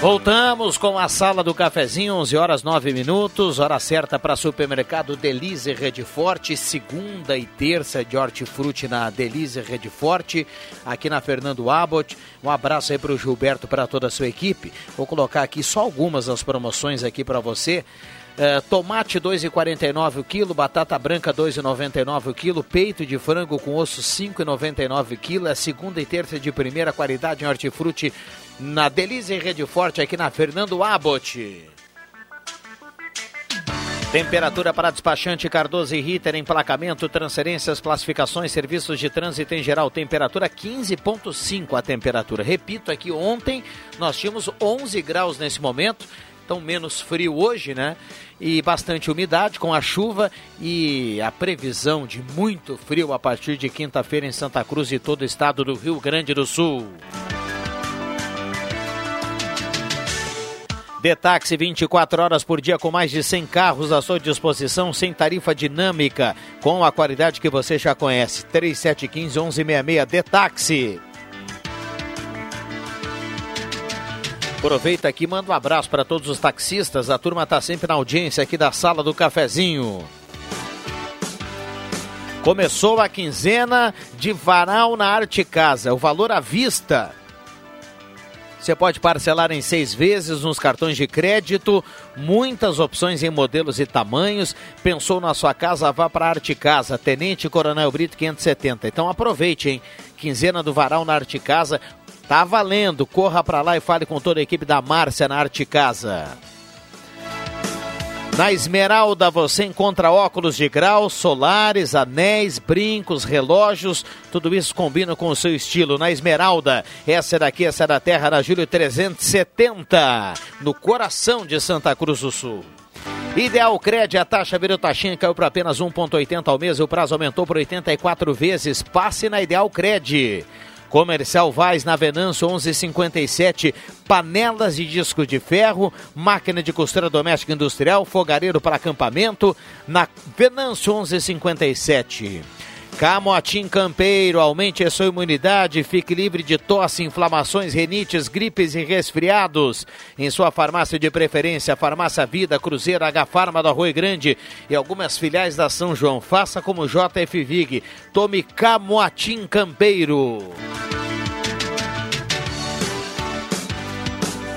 Voltamos com a sala do cafezinho, 11 horas 9 minutos, hora certa para supermercado Delize Rede Forte, segunda e terça de hortifruti na Delize Rede Forte, aqui na Fernando Abbott. Um abraço aí para o Gilberto, para toda a sua equipe. Vou colocar aqui só algumas das promoções aqui para você. É, tomate 2,49 o quilo, batata branca 2,99 o quilo, peito de frango com osso 5,99 o quilo, é segunda e terça de primeira qualidade em hortifruti na Delize Rede Forte aqui na Fernando Abbott. Temperatura para despachante Cardoso e Ritter, emplacamento, transferências, classificações, serviços de trânsito em geral. Temperatura 15,5 a temperatura. Repito aqui, ontem nós tínhamos 11 graus nesse momento, então menos frio hoje, né? E bastante umidade com a chuva e a previsão de muito frio a partir de quinta-feira em Santa Cruz e todo o estado do Rio Grande do Sul. Detaxi 24 horas por dia com mais de 100 carros à sua disposição, sem tarifa dinâmica, com a qualidade que você já conhece. 3715 1166 Detaxi. Aproveita aqui, manda um abraço para todos os taxistas. A turma está sempre na audiência aqui da sala do cafezinho. Começou a quinzena de varal na Arte Casa. O valor à vista você pode parcelar em seis vezes nos cartões de crédito, muitas opções em modelos e tamanhos. Pensou na sua casa? Vá para a Arte Casa, Tenente Coronel Brito 570. Então aproveite, hein? Quinzena do Varal na Arte Casa. Tá valendo. Corra para lá e fale com toda a equipe da Márcia na Arte Casa. Na Esmeralda você encontra óculos de grau, solares, anéis, brincos, relógios, tudo isso combina com o seu estilo. Na Esmeralda, essa é daqui, essa é da terra, na Júlio 370, no coração de Santa Cruz do Sul. Ideal Cred, a taxa virou taxinha caiu para apenas 1,80 ao mês e o prazo aumentou por 84 vezes. Passe na Ideal Cred. Comercial Vaz na Venâncio 1157, panelas de disco de ferro, máquina de costura doméstica industrial, fogareiro para acampamento na Venâncio 1157. Camotim Campeiro, aumente a sua imunidade, fique livre de tosse, inflamações, renites, gripes e resfriados. Em sua farmácia de preferência, Farmácia Vida, Cruzeiro, H Farma do Arroio Grande e algumas filiais da São João. Faça como JF Vig. Tome Camotim Campeiro.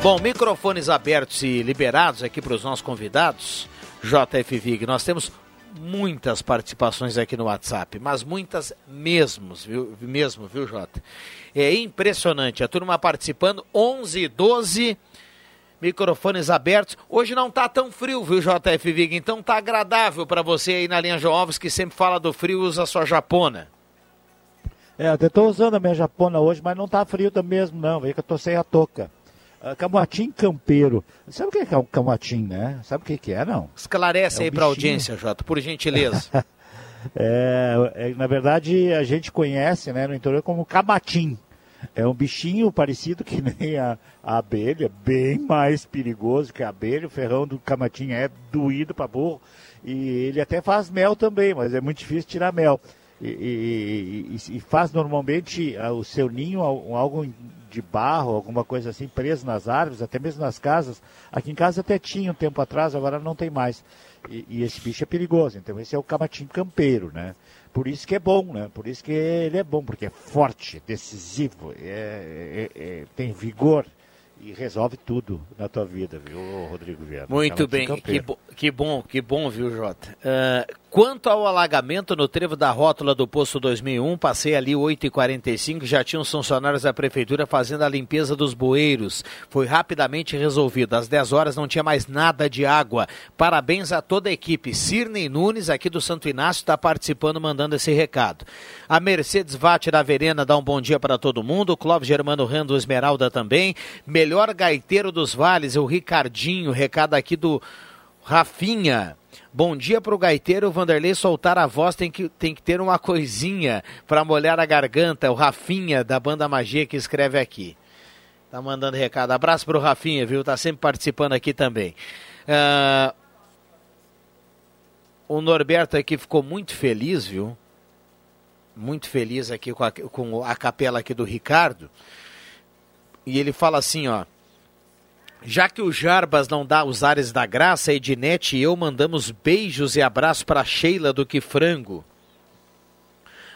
Bom, microfones abertos e liberados aqui para os nossos convidados. JF Vig, nós temos muitas participações aqui no WhatsApp, mas muitas mesmo, viu, mesmo, viu, Jota? É impressionante, a turma participando, 11, 12 microfones abertos. Hoje não tá tão frio, viu, JF Vig? Então tá agradável para você aí na linha Alves, que sempre fala do frio, usa sua japona. É, até tô usando a minha japona hoje, mas não tá frio mesmo não, vê que eu tô sem a touca. Uh, Camotim Campeiro. Sabe o que é um camotim, né? Sabe o que, que é, não? Esclarece é um aí para a audiência, Jota, por gentileza. é, é, na verdade, a gente conhece né, no interior como camatim. É um bichinho parecido que nem a, a, abelha, bem mais perigoso que a abelha. O ferrão do camatim é doído para burro. E ele até faz mel também, mas é muito difícil tirar mel. E, e, e, e faz normalmente ah, o seu ninho algo de barro, alguma coisa assim, preso nas árvores, até mesmo nas casas. Aqui em casa até tinha um tempo atrás, agora não tem mais. E, e esse bicho é perigoso, então esse é o camatim campeiro, né? Por isso que é bom, né? Por isso que ele é bom, porque é forte, decisivo, é, é, é tem vigor e resolve tudo na tua vida, viu, Rodrigo Vieira? Muito bem, que, bo que, bom, que bom, viu, Jota? Uh, quanto ao alagamento no trevo da rótula do posto 2001, passei ali 8h45, já tinham funcionários da prefeitura fazendo a limpeza dos bueiros. Foi rapidamente resolvido. Às 10 horas não tinha mais nada de água. Parabéns a toda a equipe. Cirnei Nunes, aqui do Santo Inácio, está participando, mandando esse recado. A Mercedes Vate da Verena dá um bom dia para todo mundo. Clóvis Germano Rando Esmeralda também. Melhor gaiteiro dos vales, o Ricardinho, recado aqui do Rafinha. Bom dia para o gaiteiro Vanderlei soltar a voz, tem que, tem que ter uma coisinha para molhar a garganta. O Rafinha da Banda Magia que escreve aqui. Tá mandando recado. Abraço para o Rafinha, viu? Tá sempre participando aqui também. Uh, o Norberto aqui ficou muito feliz, viu? Muito feliz aqui com a, com a capela aqui do Ricardo. E ele fala assim, ó. Já que o Jarbas não dá os ares da graça, Ednete e eu mandamos beijos e abraços para Sheila do Que Frango.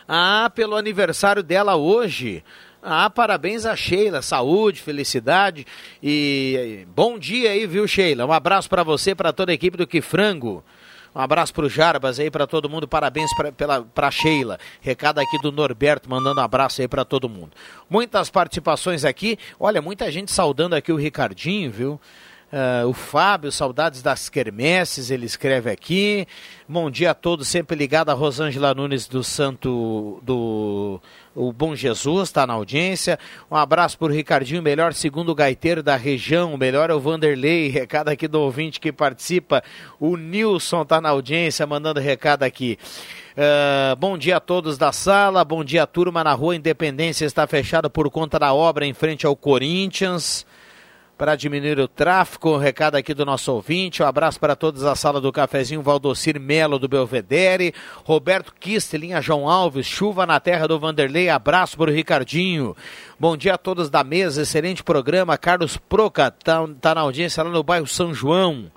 Ah, pelo aniversário dela hoje. Ah, parabéns a Sheila, saúde, felicidade e bom dia aí, viu, Sheila? Um abraço para você, para toda a equipe do Que Frango. Um abraço para o Jarbas aí, para todo mundo. Parabéns para Sheila. Recado aqui do Norberto, mandando um abraço aí para todo mundo. Muitas participações aqui. Olha, muita gente saudando aqui o Ricardinho, viu? Uh, o Fábio, saudades das quermesses, ele escreve aqui. Bom dia a todos, sempre ligado a Rosângela Nunes do Santo do o Bom Jesus, está na audiência. Um abraço para o Ricardinho, melhor segundo gaiteiro da região, o melhor é o Vanderlei, recado aqui do ouvinte que participa. O Nilson está na audiência, mandando recado aqui. Uh, bom dia a todos da sala, bom dia turma na rua Independência está fechada por conta da obra em frente ao Corinthians para diminuir o tráfego. Um recado aqui do nosso ouvinte. Um abraço para todos da sala do cafezinho Valdocir Melo do Belvedere. Roberto Kistelinha, João Alves, chuva na terra do Vanderlei. Abraço para o Ricardinho. Bom dia a todos da mesa, excelente programa. Carlos Proca tá, tá na audiência lá no bairro São João.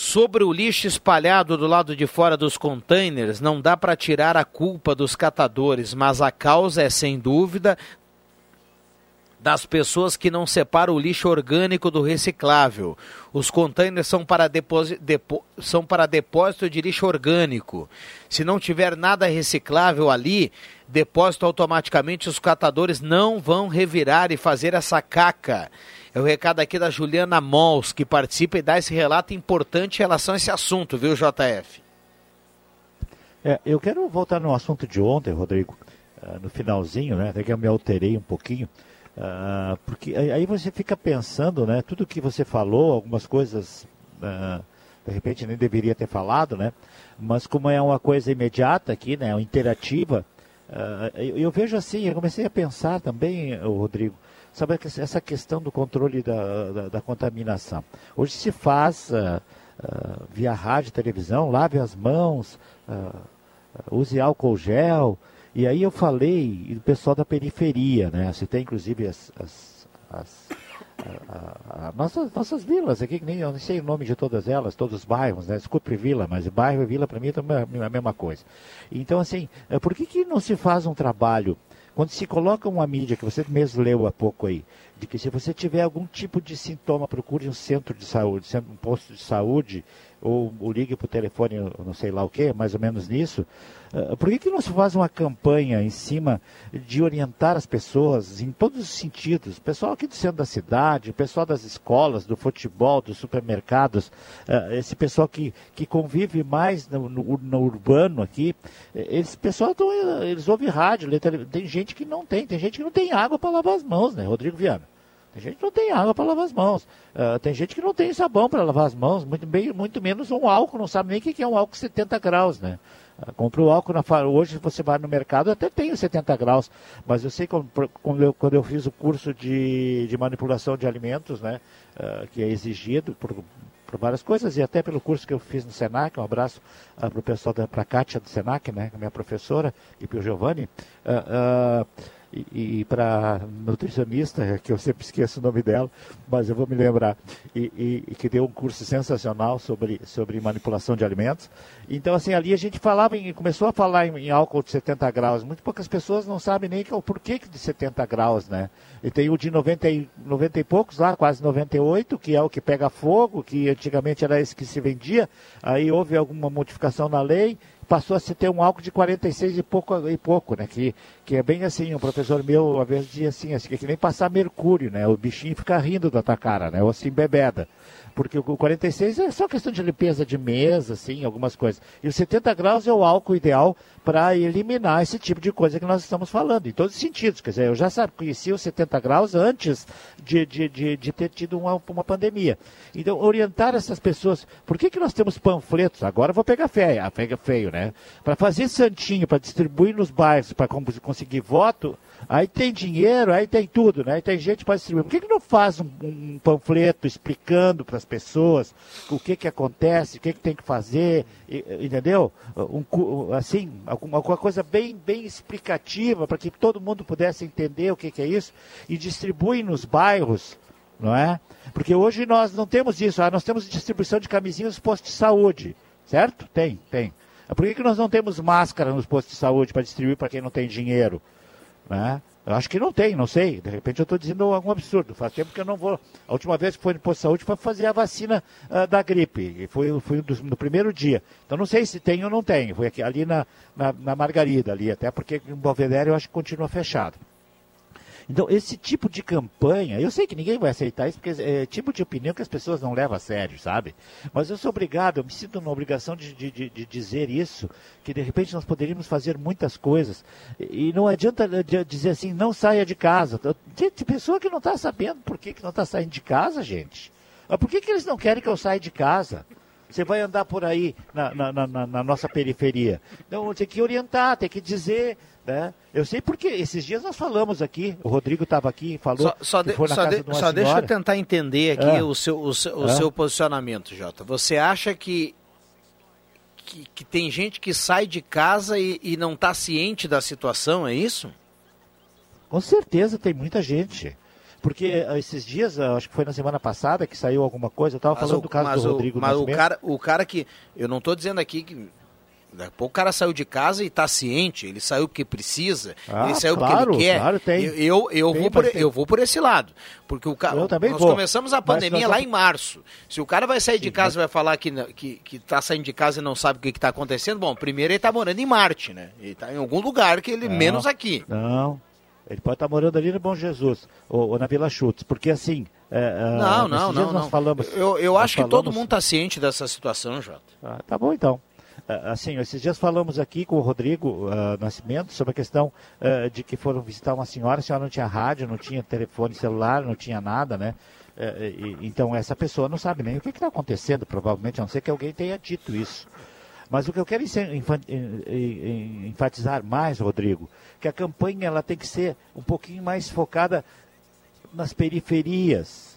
Sobre o lixo espalhado do lado de fora dos containers, não dá para tirar a culpa dos catadores, mas a causa é, sem dúvida, das pessoas que não separam o lixo orgânico do reciclável. Os containers são são para depósito de lixo orgânico. Se não tiver nada reciclável ali, depósito automaticamente, os catadores não vão revirar e fazer essa caca. É o recado aqui da Juliana Mols, que participa e dá esse relato importante em relação a esse assunto, viu, JF? É, eu quero voltar no assunto de ontem, Rodrigo, uh, no finalzinho, né? Até que eu me alterei um pouquinho. Uh, porque aí você fica pensando, né? Tudo que você falou, algumas coisas, uh, de repente nem deveria ter falado, né? Mas como é uma coisa imediata aqui, né? Interativa, eu, eu, vejo assim, eu comecei a pensar também, Rodrigo, Sabe essa questão do controle da, da, da contaminação. Hoje se faz via rádio, televisão, lave as mãos, use álcool gel. E aí eu falei do pessoal da periferia, né? Você tem inclusive as, as, as a, a, nossas, nossas vilas aqui, que nem eu não sei o nome de todas elas, todos os bairros, né? Desculpe vila, mas bairro e vila para mim é a mesma coisa. Então, assim, eh, por que, que não se faz um trabalho quando se coloca uma mídia, que você mesmo leu há pouco aí, de que se você tiver algum tipo de sintoma, procure um centro de saúde, um posto de saúde, ou, ou ligue o telefone, não sei lá o que, mais ou menos nisso, uh, por que, que não se faz uma campanha em cima de orientar as pessoas em todos os sentidos? Pessoal aqui do centro da cidade, pessoal das escolas, do futebol, dos supermercados, uh, esse pessoal que, que convive mais no, no, no urbano aqui, esse pessoal tão, eles ouvem rádio, tem gente que não tem, tem gente que não tem água para lavar as mãos, né, Rodrigo Viana? Tem gente que não tem água para lavar as mãos. Uh, tem gente que não tem sabão para lavar as mãos, muito, bem, muito menos um álcool, não sabe nem o que é um álcool 70 graus, né? Uh, compra o álcool na Hoje você vai no mercado, até tenho 70 graus, mas eu sei quando, quando, eu, quando eu fiz o curso de, de manipulação de alimentos, né? Uh, que é exigido por, por várias coisas e até pelo curso que eu fiz no Senac. Um abraço para o pessoal da pra Kátia do Senac, né, minha professora, e para o Giovanni. Uh, e, e para nutricionista, que eu sempre esqueço o nome dela, mas eu vou me lembrar, e, e, que deu um curso sensacional sobre, sobre manipulação de alimentos. Então, assim, ali a gente falava, em, começou a falar em, em, álcool de 70 graus. Muito poucas pessoas não sabem nem que, o porquê de 70 graus, né? E tem o de 90 e, 90 e poucos lá, quase 98, que é o que pega fogo, que antigamente era esse que se vendia. Aí houve alguma modificação na lei passou a se ter um álcool de 46 e pouco, e pouco né? Que, que é bem assim, um professor meu uma vez dizia assim, assim, que nem passar mercúrio, né? O bichinho fica rindo da tua cara, né? Ou assim, bebeda porque o 46 é só questão de limpeza de mesa, assim, algumas coisas. E o 70 graus é o álcool ideal para eliminar esse tipo de coisa que nós estamos falando, em todos os sentidos. Quer dizer, eu já sabe, conhecia o 70 graus antes de, de, de, de ter tido uma, uma pandemia. Então, orientar essas pessoas. Por que, que nós temos panfletos? Agora eu vou pegar feio, pega feio, né? Para fazer santinho, para distribuir nos bairros, para conseguir voto, Aí tem dinheiro, aí tem tudo, né? Aí tem gente para distribuir. Por que, que não faz um, um panfleto explicando para as pessoas o que, que acontece, o que, que tem que fazer, entendeu? Um, assim, alguma coisa bem, bem explicativa para que todo mundo pudesse entender o que, que é isso e distribui nos bairros, não é? Porque hoje nós não temos isso, ah, nós temos distribuição de camisinhas nos postos de saúde, certo? Tem, tem. Por que, que nós não temos máscara nos postos de saúde para distribuir para quem não tem dinheiro? Né? Eu acho que não tem, não sei. De repente eu estou dizendo algum absurdo. Faz tempo que eu não vou. A última vez que foi no posto de saúde foi fazer a vacina uh, da gripe. E foi, foi no primeiro dia. Então não sei se tem ou não tem. Foi aqui, ali na, na, na Margarida, ali, até porque em Belvedere eu acho que continua fechado. Então, esse tipo de campanha, eu sei que ninguém vai aceitar isso, porque é tipo de opinião que as pessoas não levam a sério, sabe? Mas eu sou obrigado, eu me sinto na obrigação de, de, de dizer isso, que de repente nós poderíamos fazer muitas coisas. E não adianta dizer assim, não saia de casa. Tem, pessoa que não está sabendo por que, que não está saindo de casa, gente. Mas por que, que eles não querem que eu saia de casa? Você vai andar por aí na, na, na, na nossa periferia. Então tem que orientar, tem que dizer, né? Eu sei porque esses dias nós falamos aqui, o Rodrigo estava aqui e falou só, só na só de, de Só deixa eu tentar entender aqui É. o, seu, o, seu, o É. seu posicionamento, Jota. Você acha que, que, que tem gente que sai de casa e, e não está ciente da situação, é isso? Com certeza tem muita gente. Porque eh, esses dias, eh, acho que foi na semana passada que saiu alguma coisa, eu estava falando o, do caso do o, Rodrigo Mas o cara, o cara que. Eu não estou dizendo aqui que. Daqui a pouco o cara saiu de casa e está ciente, ele saiu porque precisa, Ah, ele saiu claro, porque ele quer. claro, tem. Eu, eu, eu Tem, vou por, mas tem. eu vou por esse lado. Porque o cara. Nós vou. começamos a Mas pandemia nós lá em março. Se o cara vai sair de casa e vai falar que, que, que tá saindo de casa e não sabe o que está acontecendo, bom, primeiro ele está morando em Marte, né? Ele está em algum lugar que ele, Não, menos aqui. Não, ele pode estar morando ali no Bom Jesus, ou, ou na Vila Chutes, porque assim... é, é, Não, não, não, nós não. Falamos, eu eu acho que todo falamos- mundo está ciente dessa situação, Jota. Ah, tá bom então. Assim, esses dias falamos aqui com o Rodrigo ah, Nascimento sobre a questão ah, de que foram visitar uma senhora, a senhora não tinha rádio, não tinha telefone celular, não tinha nada, né? Eh, e- então essa pessoa não sabe nem o que está acontecendo, provavelmente, a não ser que alguém tenha dito isso. Mas o que eu quero enfatizar mais, Rodrigo, que a campanha ela tem que ser um pouquinho mais focada nas periferias,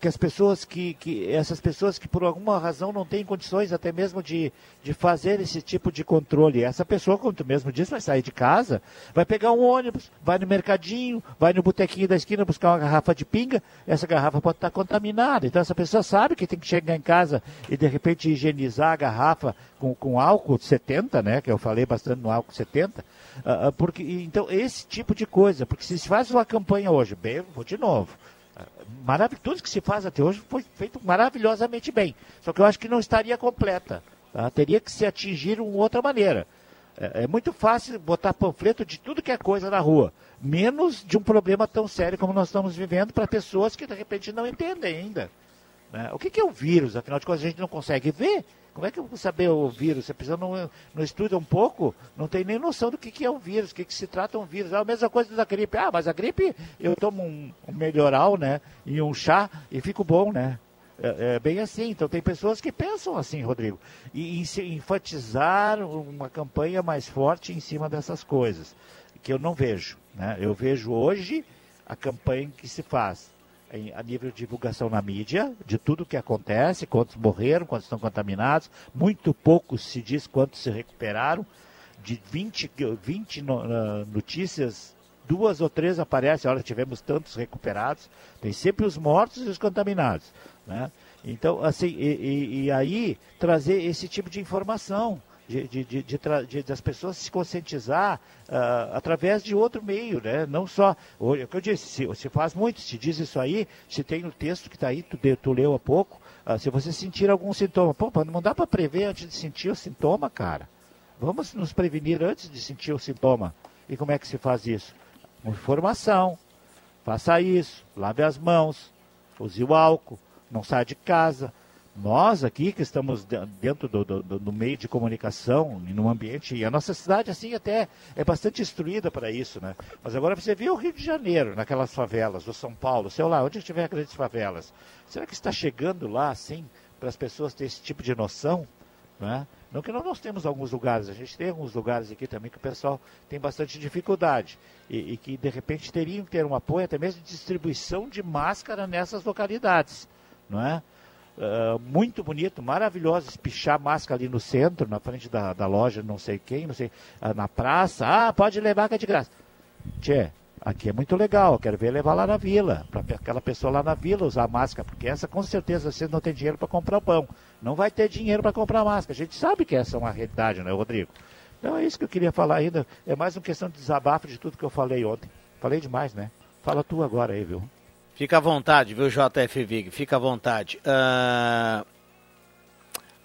que as pessoas que, que essas pessoas que por alguma razão não têm condições até mesmo de, de fazer esse tipo de controle. Essa pessoa, como tu mesmo disse, vai sair de casa, vai pegar um ônibus, vai no mercadinho, vai no botequinho da esquina buscar uma garrafa de pinga, essa garrafa pode estar contaminada. Então essa pessoa sabe que tem que chegar em casa e de repente higienizar a garrafa com, com álcool 70, né? Que eu falei bastante no álcool 70. ah, ah, porque, então, esse tipo de coisa, porque se faz uma campanha hoje, bem, vou de novo. Maravilhoso, tudo que se faz até hoje foi feito maravilhosamente bem. Só que eu acho que não estaria completa. tá? Teria que se atingir de uma outra maneira. É, é muito fácil botar panfleto de tudo que é coisa na rua, menos de um problema tão sério como nós estamos vivendo para pessoas que de repente não entendem ainda. né? O que, que é o vírus? Afinal de contas, a gente não consegue ver. Como é que eu vou saber o vírus? A pessoa não, não estuda um pouco, não tem nem noção do que, que é um vírus, o que, que se trata um vírus. É a mesma coisa da gripe. Ah, mas a gripe eu tomo um, um melhoral, né? E um chá e fico bom, né? É, é bem assim. Então tem pessoas que pensam assim, Rodrigo. E, e enfatizar uma campanha mais forte em cima dessas coisas, que eu não vejo. Né? Eu vejo hoje a campanha que se faz a nível de divulgação na mídia, de tudo o que acontece, quantos morreram, quantos estão contaminados, muito pouco se diz quantos se recuperaram, de 20, 20 no- ah, notícias, duas ou três aparecem, olha, tivemos tantos recuperados, tem sempre os mortos e os contaminados, né? Então, assim, e, e- e aí trazer esse tipo de informação, de, de, de, de das pessoas se conscientizar ah, através de outro meio, né? Não só, o é o que eu disse, se, se faz muito, se diz isso aí, se tem no texto que está aí, tu, tu leu há pouco, ah, se você sentir algum sintoma, pô, não dá para prever antes de sentir o sintoma, cara. Vamos nos prevenir antes de sentir o sintoma. E como é que se faz isso? Informação. Faça isso, lave as mãos, use o álcool, não saia de casa. Nós aqui que estamos de- dentro do, do- do- meio de comunicação e no ambiente, e a nossa cidade assim até é bastante instruída para isso, né? Mas agora você vê o Rio de Janeiro, naquelas favelas, ou São Paulo, sei lá, onde tiver grandes favelas. Será que está chegando lá assim para as pessoas terem esse tipo de noção? Né? Não que nós temos alguns lugares, a gente tem alguns lugares aqui também que o pessoal tem bastante dificuldade e, e que de repente teriam que ter um apoio até mesmo de distribuição de máscara nessas localidades, não é? Ah, muito bonito, maravilhoso, espichar máscara ali no centro, na frente da, da loja, não sei quem, não sei, ah, na praça, ah, pode levar que é de graça. Tchê, aqui é muito legal, quero ver levar lá na vila, para aquela pessoa lá na vila usar máscara, porque essa com certeza você não tem dinheiro para comprar pão, não vai ter dinheiro para comprar máscara. A gente sabe que essa é uma realidade, né, Rodrigo? Então é isso que eu queria falar ainda, é mais uma questão de desabafo de tudo que eu falei ontem. Falei demais, né? Fala tu agora aí, viu? Fica à vontade, viu, JF Vig? Fica à vontade. Ah,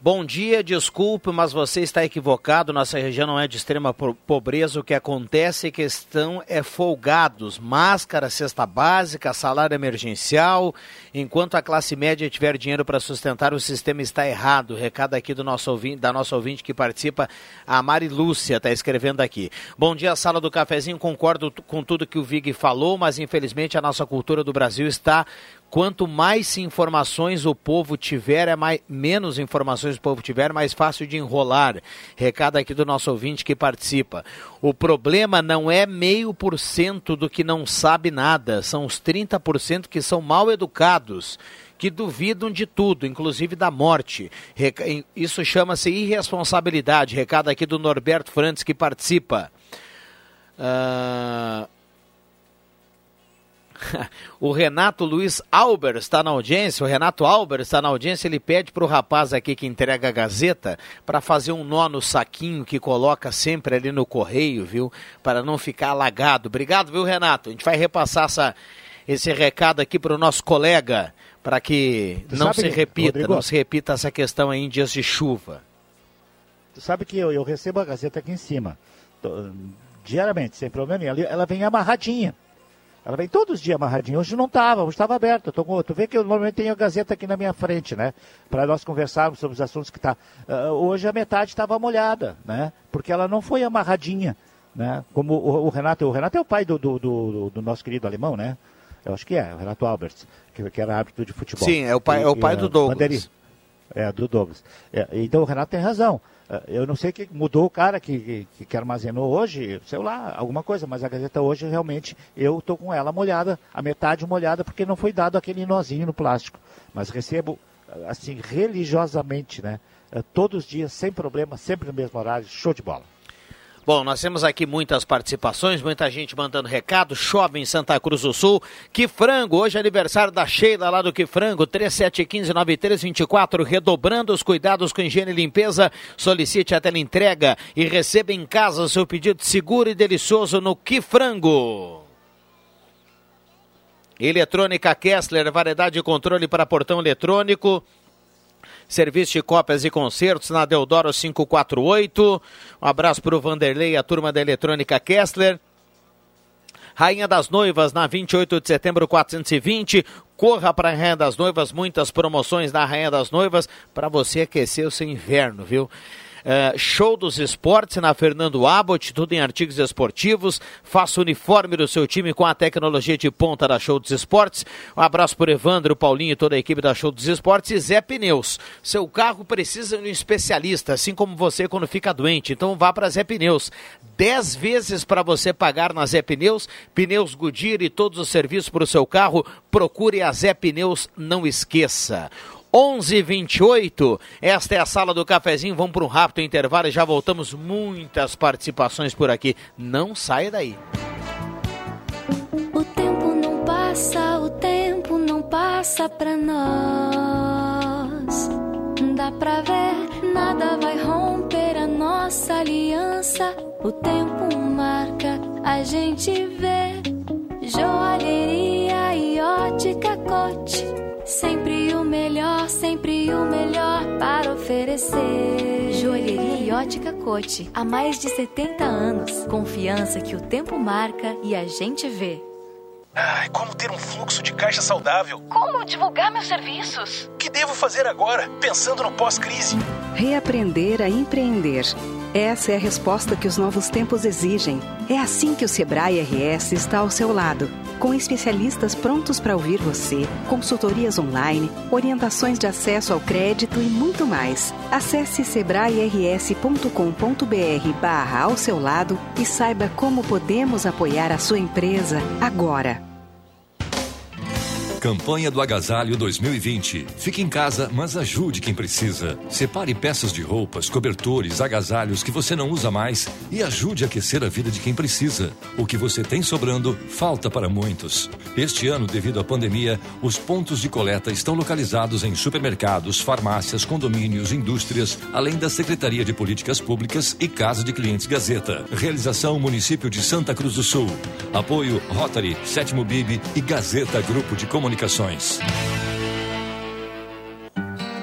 Bom dia, desculpe, mas você está equivocado. Nossa região não é de extrema po- pobreza. O que acontece é que estão é folgados. Máscara, cesta básica, salário emergencial. Enquanto a classe média tiver dinheiro para sustentar, o sistema está errado. Recado aqui do nosso ouvinte, da nossa ouvinte que participa, a Mari Lúcia, está escrevendo aqui. Bom dia, sala do cafezinho. Concordo com tudo que o Vig falou, mas infelizmente a nossa cultura do Brasil está Quanto mais informações o povo tiver, é mais, menos informações o povo tiver, mais fácil de enrolar. Recado aqui do nosso ouvinte que participa. O problema não é meio por cento do que não sabe nada, são os 30% que são mal educados que duvidam de tudo, inclusive da morte. Isso chama-se irresponsabilidade. Recado aqui do Norberto Frantes que participa. Ah, o Renato Luiz Alber está na audiência. O Renato Alber está na audiência. Ele pede para o rapaz aqui que entrega a Gazeta para fazer um nó no saquinho que coloca sempre ali no correio, viu? Para não ficar alagado. Obrigado, viu, Renato? A gente vai repassar essa, esse recado aqui para o nosso colega para que Tu não se repita, Rodrigo? não se repita essa questão aí em dias de chuva. Tu sabe que eu, eu recebo a Gazeta aqui em cima, to- diariamente, sem problema nenhum. Ela vem amarradinha. Ela vem todos os dias amarradinha. Hoje não estava, hoje estava aberta. Tô com- tu vê que eu normalmente tenho a Gazeta aqui na minha frente, né? Para nós conversarmos sobre os assuntos que tá. Ah, hoje a metade estava molhada, né? Porque ela não foi amarradinha, né? Como o, o Renato, o Renato é o pai do, do, do- do nosso querido alemão, né? Eu acho que é, o Renato Alberts, que, que era árbitro de futebol. Sim, é o pai- é o pai ah, do Douglas. É, do Douglas. É, então o Renato tem razão. É, Eu não sei que mudou o cara que, que, que armazenou hoje, sei lá, alguma coisa, mas a Gazeta hoje realmente eu estou com ela molhada, a metade molhada, porque não foi dado aquele nozinho no plástico. Mas recebo, assim, religiosamente, né? É, Todos os dias, sem problema, sempre no mesmo horário, show de bola. Bom, nós temos aqui muitas participações, muita gente mandando recado. Chove em Santa Cruz do Sul. Que frango, hoje é aniversário da Sheila lá do Que Frango, 3715-9324, redobrando os cuidados com higiene e limpeza. Solicite a entrega e receba em casa seu pedido seguro e delicioso no Que Frango. Eletrônica Kessler, variedade de controle para portão eletrônico. Serviço de cópias e concertos na Deodoro 548. Um abraço para o Vanderlei, a turma da Eletrônica Kessler. Rainha das Noivas, na 28 de setembro 420. Corra para a Rainha das Noivas, muitas promoções na Rainha das Noivas para você aquecer o seu inverno, viu? Eh, show dos esportes na Fernando Abbott, tudo em artigos esportivos. Faça o uniforme do seu time com a tecnologia de ponta da Show dos Esportes. Um abraço por Evandro, Paulinho e toda a equipe da Show dos Esportes. E Zé Pneus. Seu carro precisa de um especialista, assim como você quando fica doente. Então vá para Zé Pneus. 10 vezes para você pagar na Zé Pneus. Pneus Goodyear e todos os serviços para o seu carro. Procure a Zé Pneus, não esqueça. 11:28. Esta é a sala do cafezinho. Vamos para um rápido intervalo e já voltamos. Muitas participações por aqui. Não saia daí. O tempo não passa, o tempo não passa pra nós. Dá pra ver, nada vai romper a nossa aliança. O tempo marca, a gente vê. Joalheria e ótica cote. Sempre o melhor, sempre o melhor para oferecer. Joalheria e ótica Cote. Há mais de 70 anos. Confiança que o tempo marca e a gente vê. Ai, como ter um fluxo de caixa saudável? Como divulgar meus serviços? O que devo fazer agora, pensando no pós-crise? Reaprender a empreender. Essa é a resposta que os novos tempos exigem. É assim que o Sebrae RS está ao seu lado, com especialistas prontos para ouvir você, consultorias online, orientações de acesso ao crédito e muito mais. Acesse sebrae-rs.com.br ao seu lado e saiba como podemos apoiar a sua empresa agora. Campanha do Agasalho 2020. Fique em casa, mas ajude quem precisa. Separe peças de roupas, cobertores, agasalhos que você não usa mais e ajude a aquecer a vida de quem precisa. O que você tem sobrando falta para muitos. Este ano, devido à pandemia, os pontos de coleta estão localizados em supermercados, farmácias, condomínios, indústrias, além da Secretaria de Políticas Públicas e Casa de Clientes Gazeta. Realização Município de Santa Cruz do Sul. Apoio Rotary, Sétimo Bib e Gazeta Grupo de Comunicações.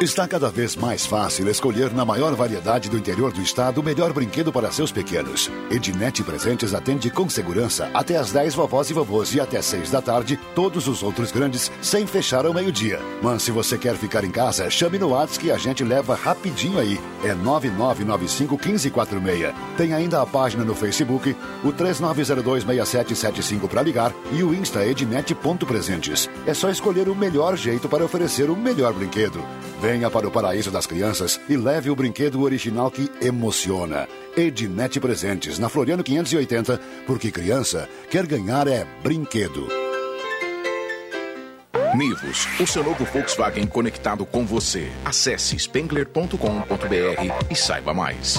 Está cada vez mais fácil escolher na maior variedade do interior do estado o melhor brinquedo para seus pequenos. Ednet Presentes atende com segurança até às 10 vovós e vovôs e até 6 da tarde todos os outros grandes sem fechar ao meio-dia. Mas se você quer ficar em casa, chame no WhatsApp que a gente leva rapidinho aí. É 9995 1546. Tem ainda a página no Facebook, o 39026775 para ligar e o Insta ednet.presentes. É só escolher o melhor jeito para oferecer o melhor brinquedo. Venha para o paraíso das crianças e leve o brinquedo original que emociona. Ednet Presentes, na Floriano 580, porque criança quer ganhar é brinquedo. Nivus, o seu novo Volkswagen conectado com você. Acesse spengler.com.br e saiba mais.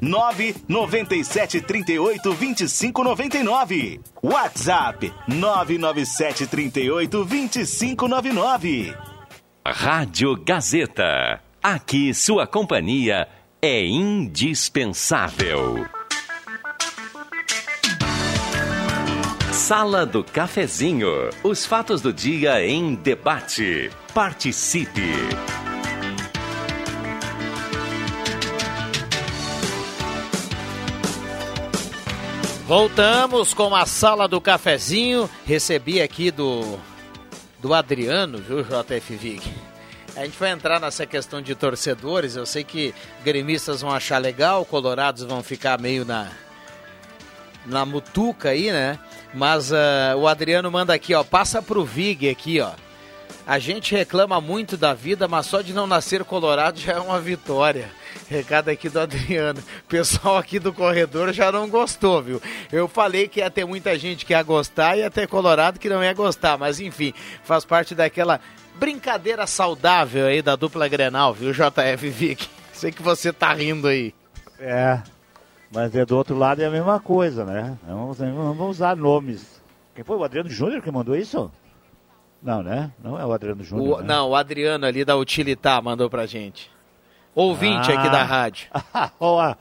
997 38 25 99. WhatsApp 997 38 25 99. Rádio Gazeta. Aqui sua companhia é indispensável. Sala do Cafezinho. Os fatos do dia em debate. Participe. Voltamos com a sala do cafezinho. Recebi aqui do, do Adriano, viu, JF Vig? A gente vai entrar nessa questão de torcedores. Eu sei que gremistas vão achar legal, colorados vão ficar meio na, na mutuca aí, né? Mas uh, o Adriano manda aqui, ó. Passa pro Vig aqui, ó. A gente reclama muito da vida, mas só de não nascer colorado já é uma vitória. Recado aqui do Adriano. O pessoal aqui do corredor já não gostou, viu? Eu falei que ia ter muita gente que ia gostar e ia ter colorado que não ia gostar, mas enfim, faz parte daquela brincadeira saudável aí da dupla Grenal, viu, JF Vic? Sei que você tá rindo aí. É, mas é do outro lado é a mesma coisa, né? Vamos, vamos usar nomes. Quem foi o Adriano Júnior que mandou isso? Não, né? Não é o Adriano Júnior. O, né? Não, o Adriano ali da Utilitar mandou pra gente. Ouvinte Ah. aqui da rádio. Ó,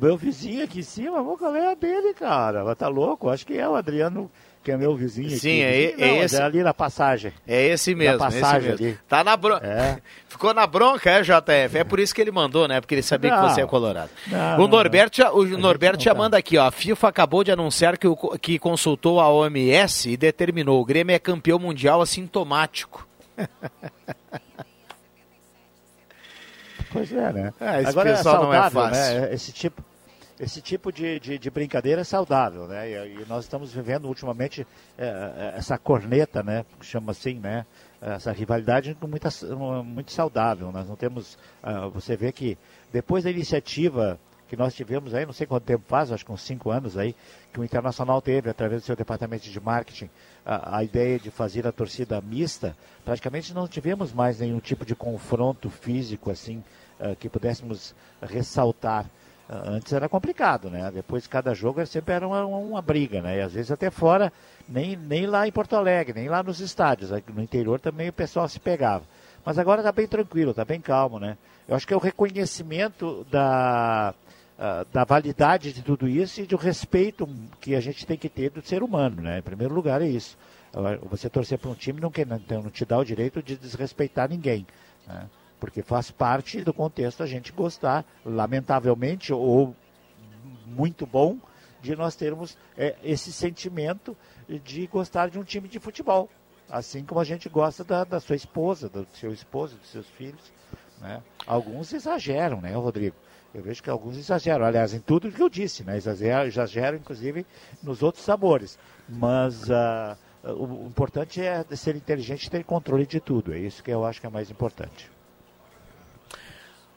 meu vizinho aqui em cima, vou comer a dele, cara. Tá louco? Acho que é o Adriano, que é meu vizinho Sim, aqui. é- é não, esse- ali na passagem. É esse mesmo, Na passagem mesmo. ali. Tá na bronca. É. Ficou na bronca, é, JF? É por isso que ele mandou, né? Porque ele sabia Não. que você é colorado. Não, o não, Norberto, já, o Norberto não já tá. manda aqui, ó. A FIFA acabou de anunciar que, o, que consultou a OMS e determinou o Grêmio é campeão mundial assintomático. Pois é, né? Ah, esse Agora é pessoal não é saudável, fácil. né? Esse tipo, esse tipo de, de, de brincadeira é saudável, né? E, e nós estamos vivendo ultimamente é, é, essa corneta, né? Chama assim, né? Essa rivalidade com muita, muito saudável. Nós não temos. ah, você vê que depois da iniciativa que nós tivemos aí, não sei quanto tempo faz, acho que uns cinco anos aí, que o Internacional teve, através do seu departamento de marketing, a, a ideia de fazer a torcida mista, praticamente não tivemos mais nenhum tipo de confronto físico assim, ah, que pudéssemos ressaltar. Antes era complicado, né? Depois cada jogo sempre era uma, uma briga, né? E às vezes até fora, nem, nem lá em Porto Alegre, nem lá nos estádios. Aqui No interior também o pessoal se pegava. Mas agora está bem tranquilo, está bem calmo, né? Eu acho que é o reconhecimento da, ah, da validade de tudo isso e do respeito que a gente tem que ter do ser humano, né? Em primeiro lugar é isso. Você torcer para um time não, quer, não te dá o direito de desrespeitar ninguém, né? Porque faz parte do contexto a gente gostar, lamentavelmente, ou muito bom, de nós termos eh, esse sentimento de gostar de um time de futebol. Assim como a gente gosta da, da sua esposa, do seu esposo, dos seus filhos. Né? Alguns exageram, né, Rodrigo? Eu vejo que alguns exageram. Aliás, em tudo que eu disse, né? Exageram, exageram inclusive, nos outros sabores. Mas o, o importante é ser inteligente e ter controle de tudo. É isso que eu acho que é mais importante.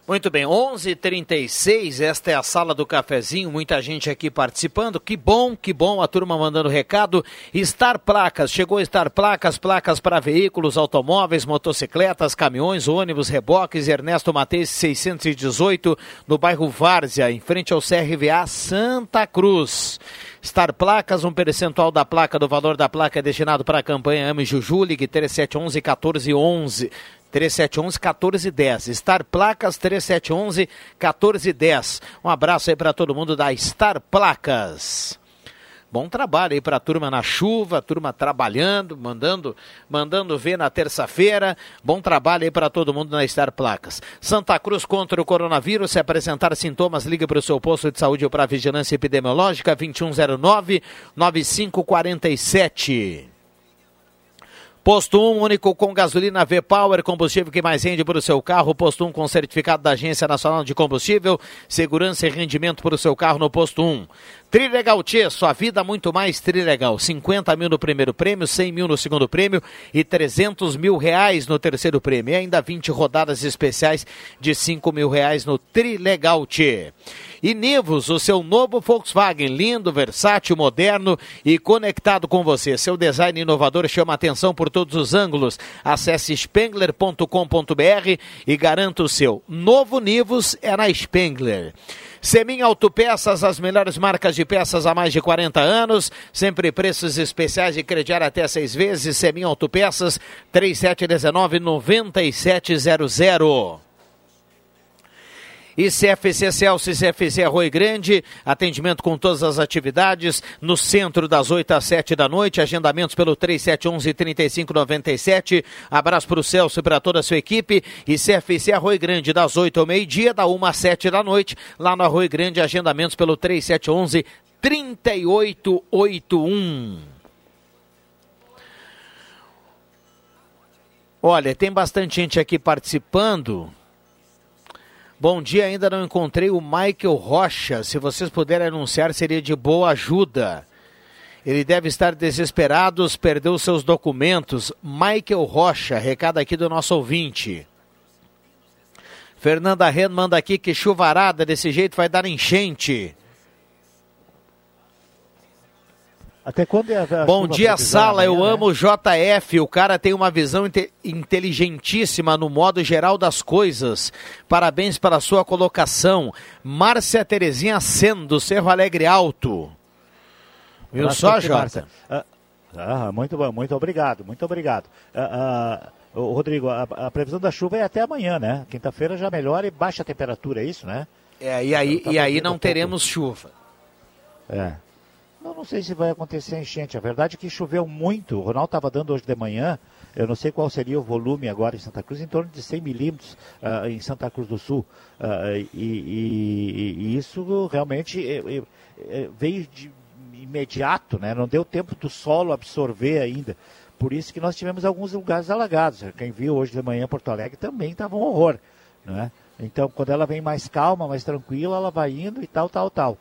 Muito bem, 11:36. Esta é a sala do cafezinho. Muita gente aqui participando. Que bom, que bom. A turma mandando recado. Star Placas chegou Star Placas, placas para veículos, automóveis, motocicletas, caminhões, ônibus, reboques. Ernesto Mateus 618 no bairro Várzea, em frente ao CRVA Santa Cruz. Star Placas, um percentual da placa do valor da placa é destinado para a campanha Ame Juju, ligue 3711 1411. 3711 1410. Star Placas 3711 1410. Um abraço aí para todo mundo da Star Placas. Bom trabalho aí para a turma na chuva, turma trabalhando, mandando, mandando ver na terça-feira. Bom trabalho aí para todo mundo na Star Placas. Santa Cruz contra o coronavírus. Se apresentar sintomas, ligue para o seu posto de saúde ou para a vigilância epidemiológica 2109 9547. Posto 1, único com gasolina V-Power, combustível que mais rende para o seu carro. Posto 1 com certificado da Agência Nacional de Combustível, segurança e rendimento para o seu carro no Posto 1. Trilegal T, sua vida muito mais Trilegal. 50 mil no primeiro prêmio, 100 mil no segundo prêmio e 300 mil reais no terceiro prêmio. E ainda 20 rodadas especiais de 5 mil reais no Trilegal T. E Nivus, o seu novo Volkswagen, lindo, versátil, moderno e conectado com você. Seu design inovador chama atenção por todos os ângulos. Acesse spengler.com.br e garanta o seu. Novo Nivus é na Spengler. Semin Autopeças, as melhores marcas de peças há mais de 40 anos, sempre preços especiais de crediar até seis vezes. Semin Autopeças, 3719 9700. ICFC Celso, ICFC Arroio Grande, atendimento com todas as atividades, no centro das 8 às 7 da noite, agendamentos pelo 3711-3597. Abraço para o Celso e para toda a sua equipe. ICFC Arroio Grande, das 8 ao meio-dia, da 1 às 7 da noite, lá no Arroio Grande, agendamentos pelo 3711-3881. Olha, tem bastante gente aqui participando. Bom dia, ainda não encontrei o Michael Rocha. Se vocês puderem anunciar, seria de boa ajuda. Ele deve estar desesperado, perdeu seus documentos. Michael Rocha, recado aqui do nosso ouvinte. Fernanda Ren manda aqui que chuvarada desse jeito vai dar enchente. Até quando é a, Bom dia, Sala. Eu amo o JF. O cara tem uma visão inte inteligentíssima no modo geral das coisas. Parabéns pela sua colocação. Márcia Terezinha Sendo, Cerro Alegre Alto. Viu só, Jota? Ah, ah, muito bom, muito obrigado, muito obrigado. Ah, ah, Rodrigo, a, a, previsão da chuva é até amanhã, né? Quinta-feira já melhora e baixa a temperatura, é isso, né? É, e aí, tá e aí não teremos chuva. É. Não, não sei se vai acontecer enchente. A verdade é que choveu muito. O Ronaldo estava dando hoje de manhã, eu não sei qual seria o volume agora em Santa Cruz, em torno de 100 milímetros uh, em Santa Cruz do Sul. Uh, e, e, e, isso realmente é, é, veio de imediato, né? não deu tempo do solo absorver ainda. Por isso que nós tivemos alguns lugares alagados. Quem viu hoje de manhã Porto Alegre também estava um horror. Né? Então, quando ela vem mais calma, mais tranquila, ela vai indo e tal, tal, tal.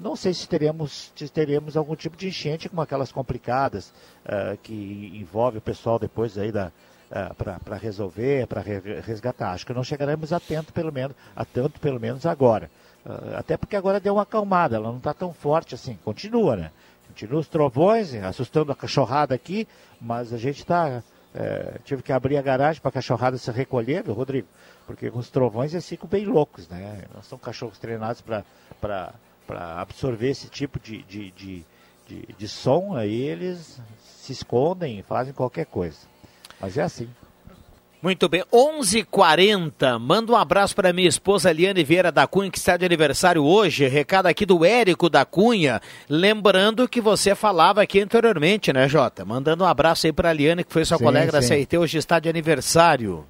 Não sei se teremos, se teremos algum tipo de enchente como aquelas complicadas uh, que envolve o pessoal depois aí da, uh, para resolver, para resgatar. Acho que não chegaremos a tanto pelo menos, a tanto pelo menos agora. Uh, até porque agora deu uma acalmada, ela não está tão forte assim. Continua, né? Continua os trovões, assustando a cachorrada aqui, mas a gente está. É, tive que abrir a garagem para a cachorrada se recolher, viu, Rodrigo? Porque com os trovões eles ficam bem loucos, né? Não são cachorros treinados para para absorver esse tipo de, de, de, de, de som, aí eles se escondem e fazem qualquer coisa. Mas é assim. Muito bem, 11:40. Manda um abraço para minha esposa Eliane Vieira da Cunha, que está de aniversário hoje. Recado aqui do Érico da Cunha. Lembrando que você falava aqui anteriormente, né, Jota? Mandando um abraço aí para a Eliane, que foi sua sim, colega sim. da CIT, hoje está de aniversário.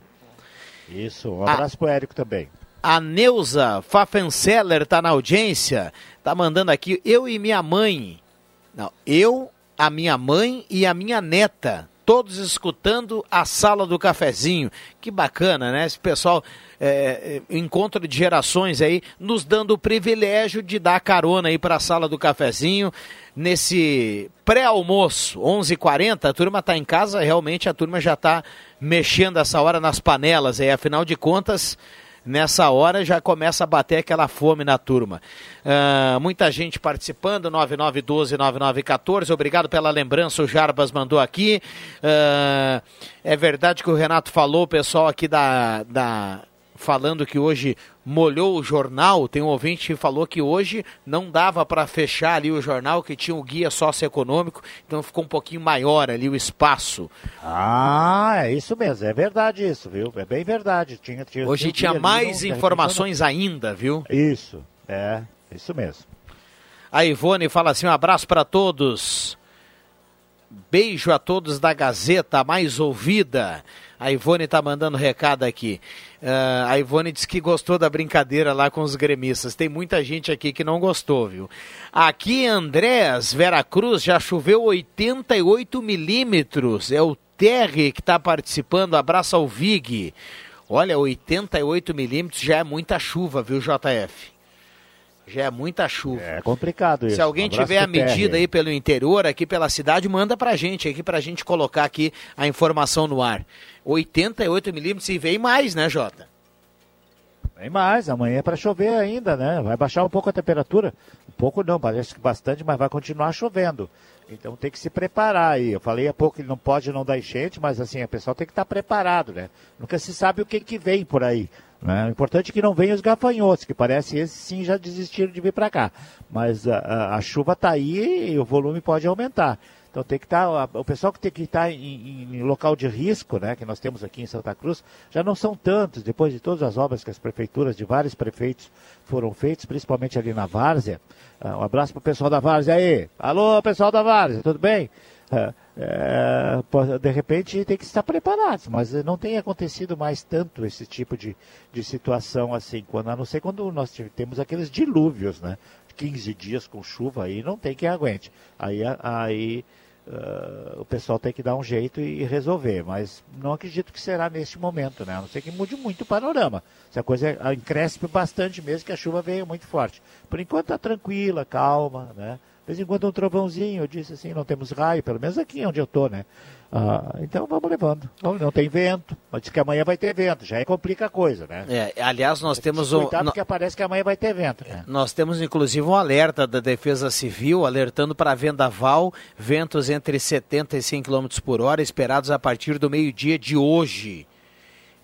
Isso, um abraço ah. para o Érico também. A Neuza Pfaffenseller está na audiência, está mandando aqui, eu e minha mãe. Não, eu, a minha mãe e a minha neta, todos escutando a sala do cafezinho. Que bacana, né? Esse pessoal, é, é encontro de gerações aí, nos dando o privilégio de dar carona aí para a sala do cafezinho. Nesse pré-almoço, 11:40 h 40 a turma está em casa, realmente a turma já está mexendo essa hora nas panelas aí, afinal de contas nessa hora já começa a bater aquela fome na turma. Uh, muita gente participando, 9912-9914. Obrigado pela lembrança, o Jarbas mandou aqui. Uh, é verdade que o Renato falou, pessoal aqui da, da falando que hoje molhou o jornal. Tem um ouvinte que falou que hoje não dava para fechar ali o jornal, que tinha o guia socioeconômico, então ficou um pouquinho maior ali o espaço. Ah, é isso mesmo, é verdade isso, viu? É bem verdade. Tinha, tinha hoje tinha mais informações não... ainda, viu? Isso, é, isso mesmo. A Ivone fala assim: um abraço para todos. Beijo a todos da Gazeta, mais ouvida. A Ivone está mandando recado aqui. Uh, a Ivone disse que gostou da brincadeira lá com os gremistas. Tem muita gente aqui que não gostou, viu? Aqui em Andrés, Veracruz, já choveu 88 milímetros. É o Terry que está participando. Abraço ao Vig. Olha, 88 milímetros já é muita chuva, viu, JF? Já é muita chuva. É complicado isso. Se alguém um tiver a medida aí pelo interior, aqui pela cidade, manda pra gente, aqui pra gente colocar aqui a informação no ar. 88 milímetros e vem mais, né, Jota? Vem mais, amanhã é para chover ainda, né? Vai baixar um pouco a temperatura. Um pouco não, parece que bastante, mas vai continuar chovendo. Então tem que se preparar aí. Eu falei há pouco que não pode não dar enchente, mas assim, a pessoa tem que estar preparado, né? Nunca se sabe o que, que vem por aí. Né? O importante é que não venham os gafanhotos, que parece esses sim já desistiram de vir para cá. Mas a, a, a chuva está aí e o volume pode aumentar. Então tem que estar, tá, o pessoal que tem que estar tá em, em, local de risco, né, que nós temos aqui em Santa Cruz, já não são tantos, depois de todas as obras que as prefeituras de vários prefeitos foram feitas, principalmente ali na Várzea. Uh, um abraço para o pessoal da Várzea aí. Alô, pessoal da Várzea, tudo bem? É, de repente tem que estar preparados, mas não tem acontecido mais tanto esse tipo de, de situação assim, quando, a não ser quando nós temos aqueles dilúvios, né? 15 dias com chuva aí não tem quem aguente. Aí, aí uh, o pessoal tem que dar um jeito e resolver. Mas não acredito que será neste momento, né? A não ser que mude muito o panorama. Se a coisa encrespe bastante mesmo, que a chuva veio muito forte. Por enquanto está tranquila, calma, né? De vez em quando um trovãozinho, eu disse assim, não temos raio, pelo menos aqui onde eu estou, né? Ah, então vamos levando. Não, não, tem vento, mas diz que amanhã vai ter vento, já é complica a coisa, né? É, aliás, nós tem temos um. porque parece que amanhã vai ter vento. Né? Nós temos inclusive um alerta da Defesa Civil alertando para vendaval, ventos entre 70 e 100 km por hora, esperados a partir do meio-dia de hoje.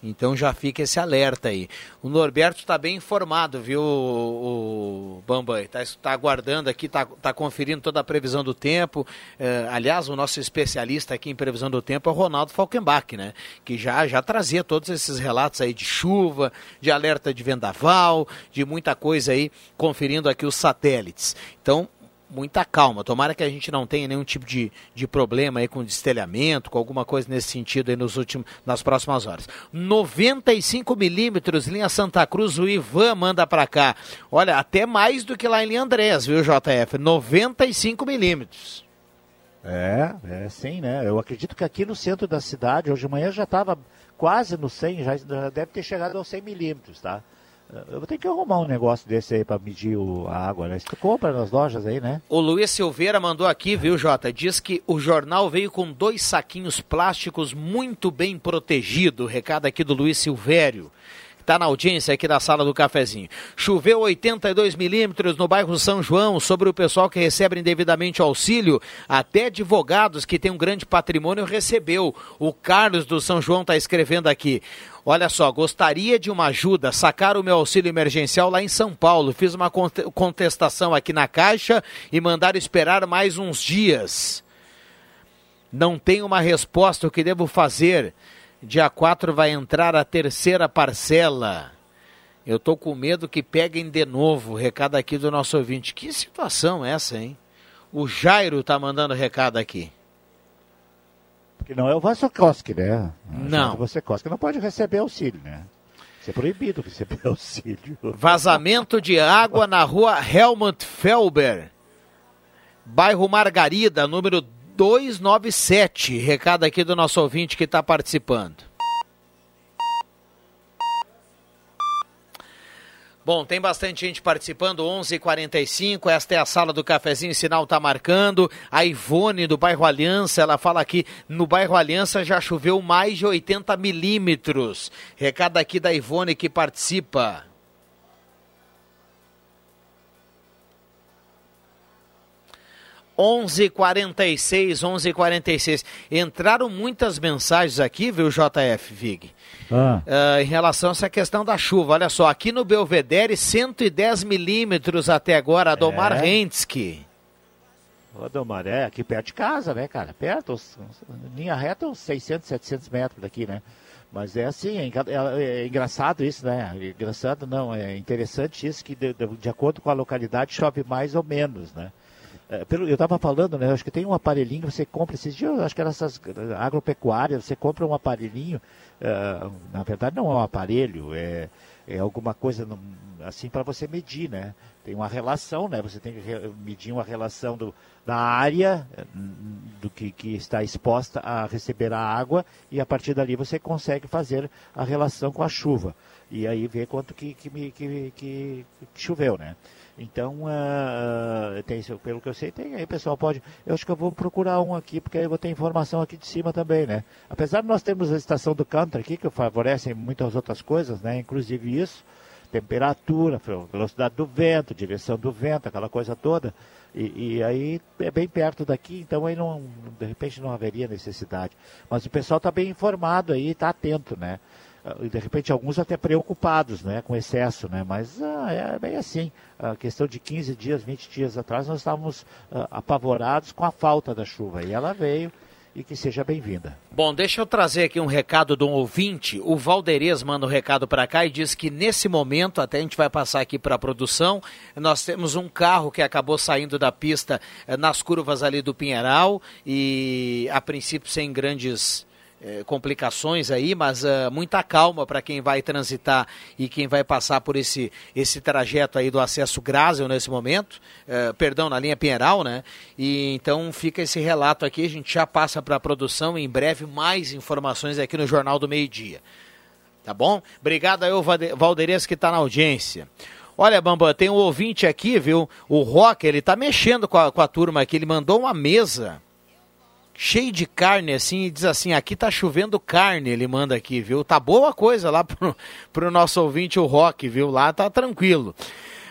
Então já fica esse alerta aí. O Norberto está bem informado, viu, o, o Bamba? Está tá aguardando aqui, está tá conferindo toda a previsão do tempo. É, aliás, o nosso especialista aqui em previsão do tempo é o Ronaldo Falkenbach, né? Que já, já trazia todos esses relatos aí de chuva, de alerta de vendaval, de muita coisa aí, conferindo aqui os satélites. Então, muita calma. Tomara que a gente não tenha nenhum tipo de, de problema aí com destelhamento, com alguma coisa nesse sentido aí nos últimos, nas próximas horas. 95 milímetros, linha Santa Cruz, o Ivan manda para cá. Olha, até mais do que lá em Linha Andrés, viu, JF? 95 milímetros. É, é sim, né? Eu acredito que aqui no centro da cidade, hoje de manhã já estava quase no 100, já deve ter chegado aos 100 milímetros, tá? Eu vou ter que arrumar um negócio desse aí para medir o, a água, né? Tu compra nas lojas aí, né? O Luiz Silveira mandou aqui, viu, Jota? Diz que o jornal veio com dois saquinhos plásticos muito bem protegido. Recado aqui do Luiz Silvério está na audiência aqui da sala do cafezinho. Choveu 82 milímetros no bairro São João sobre o pessoal que recebe indevidamente auxílio. Até advogados que têm um grande patrimônio recebeu. O Carlos do São João está escrevendo aqui. Olha só, gostaria de uma ajuda, sacar o meu auxílio emergencial lá em São Paulo. Fiz uma contestação aqui na Caixa e mandaram esperar mais uns dias. Não tenho uma resposta, o que devo fazer? Dia 4 vai entrar a terceira parcela. Eu tô com medo que peguem de novo. Recado aqui do nosso ouvinte. Que situação é essa, hein? O Jairo tá mandando recado aqui. Que não é o Vassokoski, né? Não. O Vassokoski não pode receber auxílio, né? Isso é proibido receber auxílio. Vazamento de água na rua Helmut Felber, bairro Margarida, número 297. Recado aqui do nosso ouvinte que está participando. Bom, tem bastante gente participando, 11:45. h 45 esta é a sala do cafezinho, sinal tá marcando. A Ivone do bairro Aliança, ela fala aqui, no bairro Aliança já choveu mais de 80 milímetros. Recado aqui da Ivone que participa. 11:46, 11:46. Entraram muitas mensagens aqui, viu, JF Vig? Ah. Uh, em relação a essa questão da chuva. Olha só, aqui no Belvedere, 110 milímetros até agora, Adomar é. Rentsky. Ô, Adomar, é aqui perto de casa, né, cara? Perto, linha reta, uns 600, 700 metros daqui, né? Mas é assim, é, é, é, engraçado isso, né? Engraçado não, é interessante isso que de, de, de acordo com a localidade chove mais ou menos, né? É, pelo, eu estava falando, né? Acho que tem um aparelhinho que você compra esses dias, acho que era essas agropecuárias, você compra um aparelhinho, uh, na verdade não é um aparelho, é, é alguma coisa assim para você medir, né? Tem uma relação, né? Você tem que medir uma relação do, da área do que, que está exposta a receber a água e a partir dali você consegue fazer a relação com a chuva. E aí ver quanto que, que, que, que, que choveu, né? Então, uh, tem, pelo que eu sei, tem aí, pessoal, pode. Eu acho que eu vou procurar um aqui, porque aí eu vou ter informação aqui de cima também, né? Apesar de nós termos a estação do country aqui, que favorece muitas outras coisas, né? Inclusive isso, temperatura, velocidade do vento, direção do vento, aquela coisa toda. E, e, aí é bem perto daqui, então aí não, de repente não haveria necessidade. Mas o pessoal está bem informado aí, está atento, né? Ah, de repente alguns até preocupados né, com excesso, né, mas ah, é bem assim. A questão de 15 dias, 20 dias atrás, nós estávamos ah, apavorados com a falta da chuva e ela veio e que seja bem-vinda. Bom, deixa eu trazer aqui um recado de um ouvinte. O Valderez manda um recado para cá e diz que nesse momento, até a gente vai passar aqui para a produção, nós temos um carro que acabou saindo da pista eh, nas curvas ali do Pinheiral e a princípio sem grandes é, complicações aí, mas uh, muita calma para quem vai transitar e quem vai passar por esse, esse trajeto aí do acesso Grásel nesse momento, uh, perdão, na linha Pinheiral, né? E então fica esse relato aqui, a gente já passa para a produção em breve mais informações aqui no Jornal do Meio Dia. Tá bom? Obrigado aí, o que está na audiência. Olha, Bambam, tem um ouvinte aqui, viu? O Rock, ele tá mexendo com a, com a turma aqui, ele mandou uma mesa cheio de carne, assim, e diz assim, aqui tá chovendo carne, ele manda aqui, viu? Tá boa coisa lá pro, pro nosso ouvinte, o Rock, viu? Lá tá tranquilo.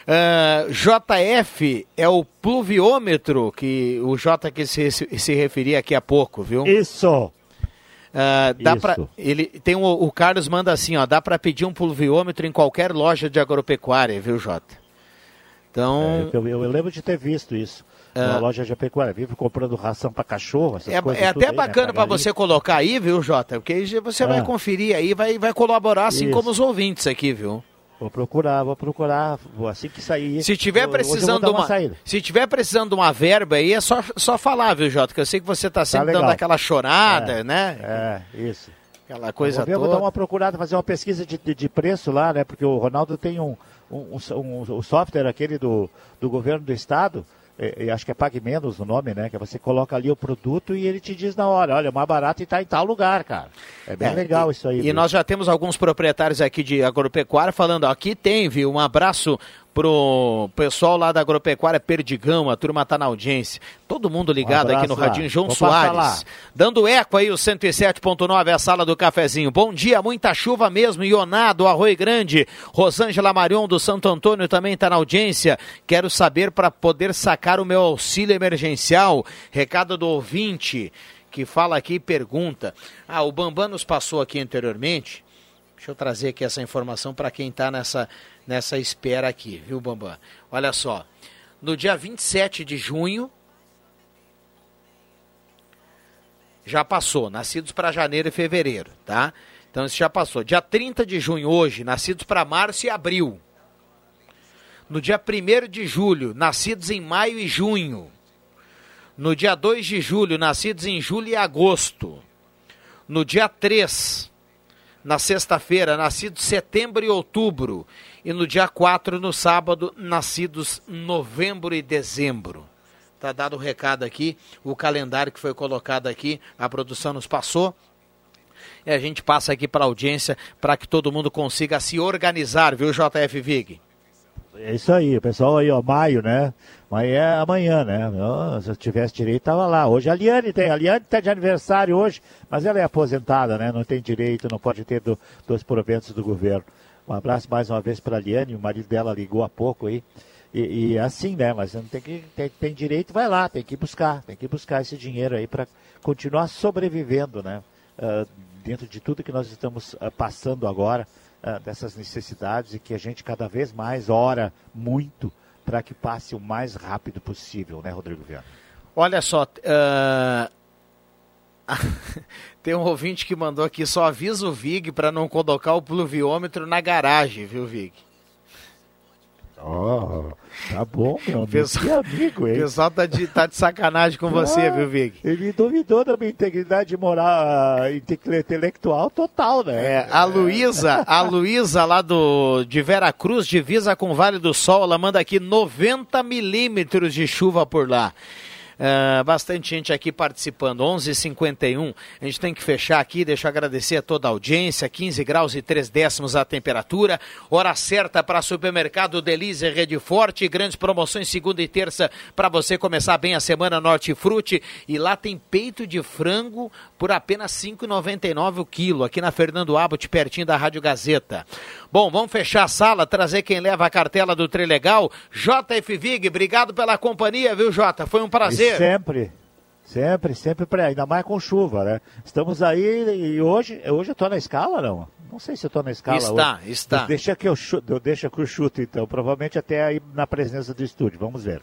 Uh, ah, JF é o pluviômetro que o J que se, se referia aqui há pouco, viu? Isso. Uh, dá Isso. Pra, ele tem um, o Carlos manda assim, ó, dá para pedir um pluviômetro em qualquer loja de agropecuária, viu, Jota? Então, é, eu, eu, lembro de ter visto isso. Na uh, loja de pecuária, vive comprando ração para cachorro, essas é, coisas. É até aí, né, bacana né, para você colocar aí, viu, Jota? Porque aí você ah. vai conferir aí, vai, vai colaborar assim Isso. como os ouvintes aqui, viu? Vou procurar, vou procurar, vou assim que sair. Se tiver precisando de uma, uma se tiver precisando de uma verba aí, é só, só falar, viu, Jota? Que eu sei que você está sempre tá dando aquela chorada, é, né? É, isso. Aquela coisa eu vou, toda. vou dar uma procurada, fazer uma pesquisa de, de, de, preço lá, né? Porque o Ronaldo tem um, um, um, um software aquele do, do governo do estado é, acho que é Pague Menos o nome, né? Que você coloca ali o produto e ele te diz na hora, olha, mais barato e está em tal lugar, cara. É bem é, legal e, isso aí. E viu? nós já temos alguns proprietários aqui de agropecuária falando, ó, aqui tem, viu? Um abraço pro pessoal lá da Agropecuária Perdigão, a turma tá na audiência. Todo mundo ligado um aqui no Radinho João Vou Soares. Dando eco aí o 107.9, é a sala do cafezinho. Bom dia, muita chuva mesmo, Ionado, Arroio Grande. Rosângela Marion do Santo Antônio também tá na audiência. Quero saber para poder sacar o meu auxílio emergencial. Recado do ouvinte que fala aqui e pergunta. Ah, o Bambam nos passou aqui anteriormente. Deixa eu trazer aqui essa informação para quem está nessa nessa espera aqui, viu, Bambam? Olha só, no dia 27 de junho, já passou, nascidos para janeiro e fevereiro, tá? Então isso já passou. Dia 30 de junho, hoje, nascidos para março e abril. No dia 1 de julho, nascidos em maio e junho. No dia 2 de julho, nascidos em julho e agosto. No dia 3, na sexta-feira, nascidos setembro e outubro e no dia 4, no sábado, nascidos novembro e dezembro. Tá dado o recado aqui, o calendário que foi colocado aqui, a produção nos passou. E a gente passa aqui para a audiência para que todo mundo consiga se organizar, viu, JF Vig? É isso aí, pessoal aí, ó, maio, né? Mas é amanhã, né? se eu tivesse direito, tava lá. Hoje a Liane tem, a Liane tá de aniversário hoje, mas ela é aposentada, né? Não tem direito, não pode ter do, dos proventos do governo. Um abraço mais uma vez para a Liane, o marido dela ligou há pouco aí. E, e é assim, né? Mas não tem que tem, tem, direito, vai lá, tem que buscar, tem que buscar esse dinheiro aí para continuar sobrevivendo, né? Uh, dentro de tudo que nós estamos uh, passando agora, uh, dessas necessidades e que a gente cada vez mais ora muito para que passe o mais rápido possível, né, Rodrigo Viana? Olha só, tem um ouvinte que mandou aqui, só avisa o Vig para não colocar o pluviômetro na garagem, viu, Vig? Oh, tá bom, meu pessoal, que amigo, hein? O pessoal tá de, tá de sacanagem com você, ah, viu, Vig? Ele duvidou da minha integridade moral, intelectual total, né? É, a Luísa, a Luísa lá do, de Vera Cruz, divisa com o Vale do Sol, ela manda aqui 90 milímetros de chuva por lá. Uh, bastante gente aqui participando. 11:51. A gente tem que fechar aqui. Deixa eu agradecer a toda a audiência. 15 graus e 3 décimos a temperatura. Hora certa para supermercado Delize Rede Forte. Grandes promoções segunda e terça para você começar bem a semana Norte Frute. E lá tem peito de frango por apenas 5,99 o quilo. Aqui na Fernando Abbott, pertinho da Rádio Gazeta. Bom, vamos fechar a sala, trazer quem leva a cartela do Trilegal. JF Vig, obrigado pela companhia, viu, Jota? Foi um prazer. E sempre. Sempre, sempre, ainda mais com chuva, né? Estamos aí e hoje, hoje eu tô na escala, não? Não sei se eu tô na escala está, hoje. Está, Deixa que eu, chuto, deixa que eu chuto, então. Provavelmente até aí na presença do estúdio, vamos ver.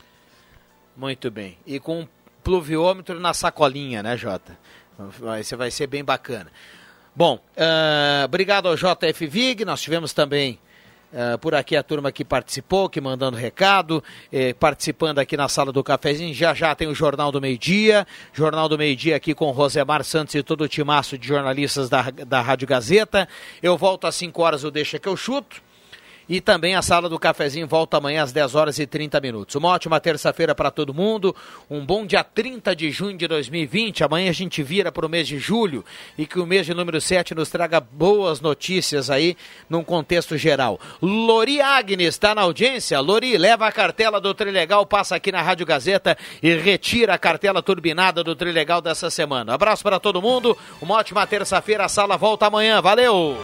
Muito bem. E com um pluviômetro na sacolinha, né, Jota? Vai, vai ser bem bacana. Bom, uh, obrigado ao JF Vig, nós tivemos também uh, por aqui a turma que participou, que mandando recado, eh, participando aqui na sala do cafezinho. Já já tem o Jornal do Meio Dia, Jornal do Meio Dia aqui com Rosemar Santos e todo o timaço de jornalistas da, da Rádio Gazeta. Eu volto às 5 horas, o Deixa que eu chuto. E também a sala do cafezinho volta amanhã às 10 horas e 30 minutos. Uma ótima terça-feira para todo mundo. Um bom dia 30 de junho de 2020. Amanhã a gente vira para o mês de julho e que o mês de número 7 nos traga boas notícias aí num contexto geral. Lori Agnes está na audiência. Lori, leva a cartela do Trilegal, passa aqui na Rádio Gazeta e retira a cartela turbinada do Trilegal dessa semana. Abraço para todo mundo. Uma ótima terça-feira. A sala volta amanhã. Valeu!